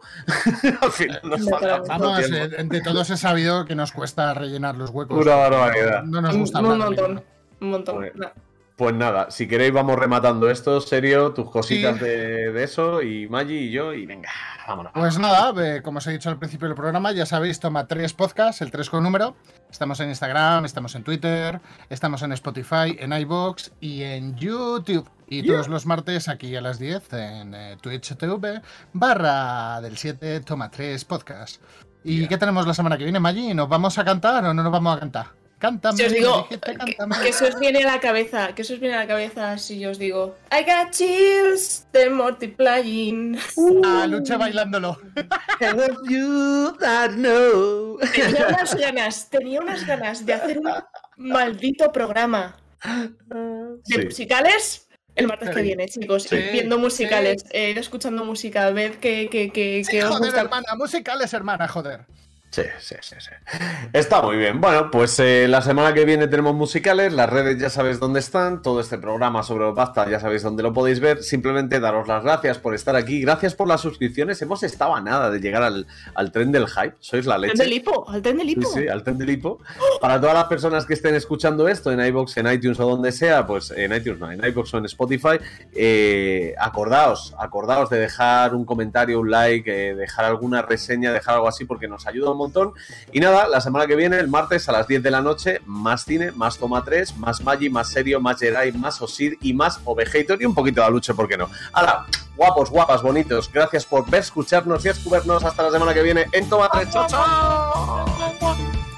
al final nos para falta Vamos, eh, tiempo. de todos he sabido que nos cuesta rellenar los huecos. Una barbaridad. No nos Un, gusta un hablar. montón. Un montón. Bueno. Pues nada, si queréis vamos rematando esto, serio, tus cositas Sí. de, de eso y Maggi y yo y venga, vámonos. Pues nada, eh, como os he dicho al principio del programa, ya sabéis, toma tres podcasts, el 3 con número. Estamos en Instagram, estamos en Twitter, estamos en Spotify, en iBox y en YouTube. Y todos los martes aquí a las 10 en eh, Twitch TV barra del 7 toma 3 podcast. ¿Y qué tenemos la semana que viene, Maggi? ¿Nos vamos a cantar o no nos vamos a cantar? Cántame, Si os digo dijiste, que, cántame. que se os viene a la cabeza, que se os viene a la cabeza si yo os digo I got chills, the multiplying. Ah, Luche bailándolo. Tenía unas ganas, tenía unas ganas de hacer un maldito programa de Sí. musicales el martes que viene, chicos. Sí, viendo musicales, sí. eh, ir escuchando música, ved que, que, que, Sí, que os joder, gusta. hermana, musicales, hermana, joder. Sí, sí, sí, sí. Está muy bien. Bueno, pues eh, la semana que viene tenemos musicales, las redes ya sabéis dónde están, todo este programa sobre los Basta ya sabéis dónde lo podéis ver. Simplemente daros las gracias por estar aquí, gracias por las suscripciones. Hemos estado a nada de llegar al, al tren del hype, sois la Al leche. tren del hipo, al tren del Sí, hipo. sí, al tren del hipo. Para todas las personas que estén escuchando esto en iBox, en iTunes o donde sea, pues en iTunes no, en iBox o en Spotify, eh, acordaos, acordaos de dejar un comentario, un like, eh, dejar alguna reseña, dejar algo así porque nos ayuda un montón. Y nada, la semana que viene, el martes a las 10 de la noche, más cine, más toma 3, más Magi, más serio, más Jedi, más Osir y más Ovejator y un poquito de luche, ¿por qué no? Ahora, guapos, guapas, bonitos, gracias por ver, escucharnos y escucharnos. Hasta la semana que viene en Toma 3. ¡Chao, chao!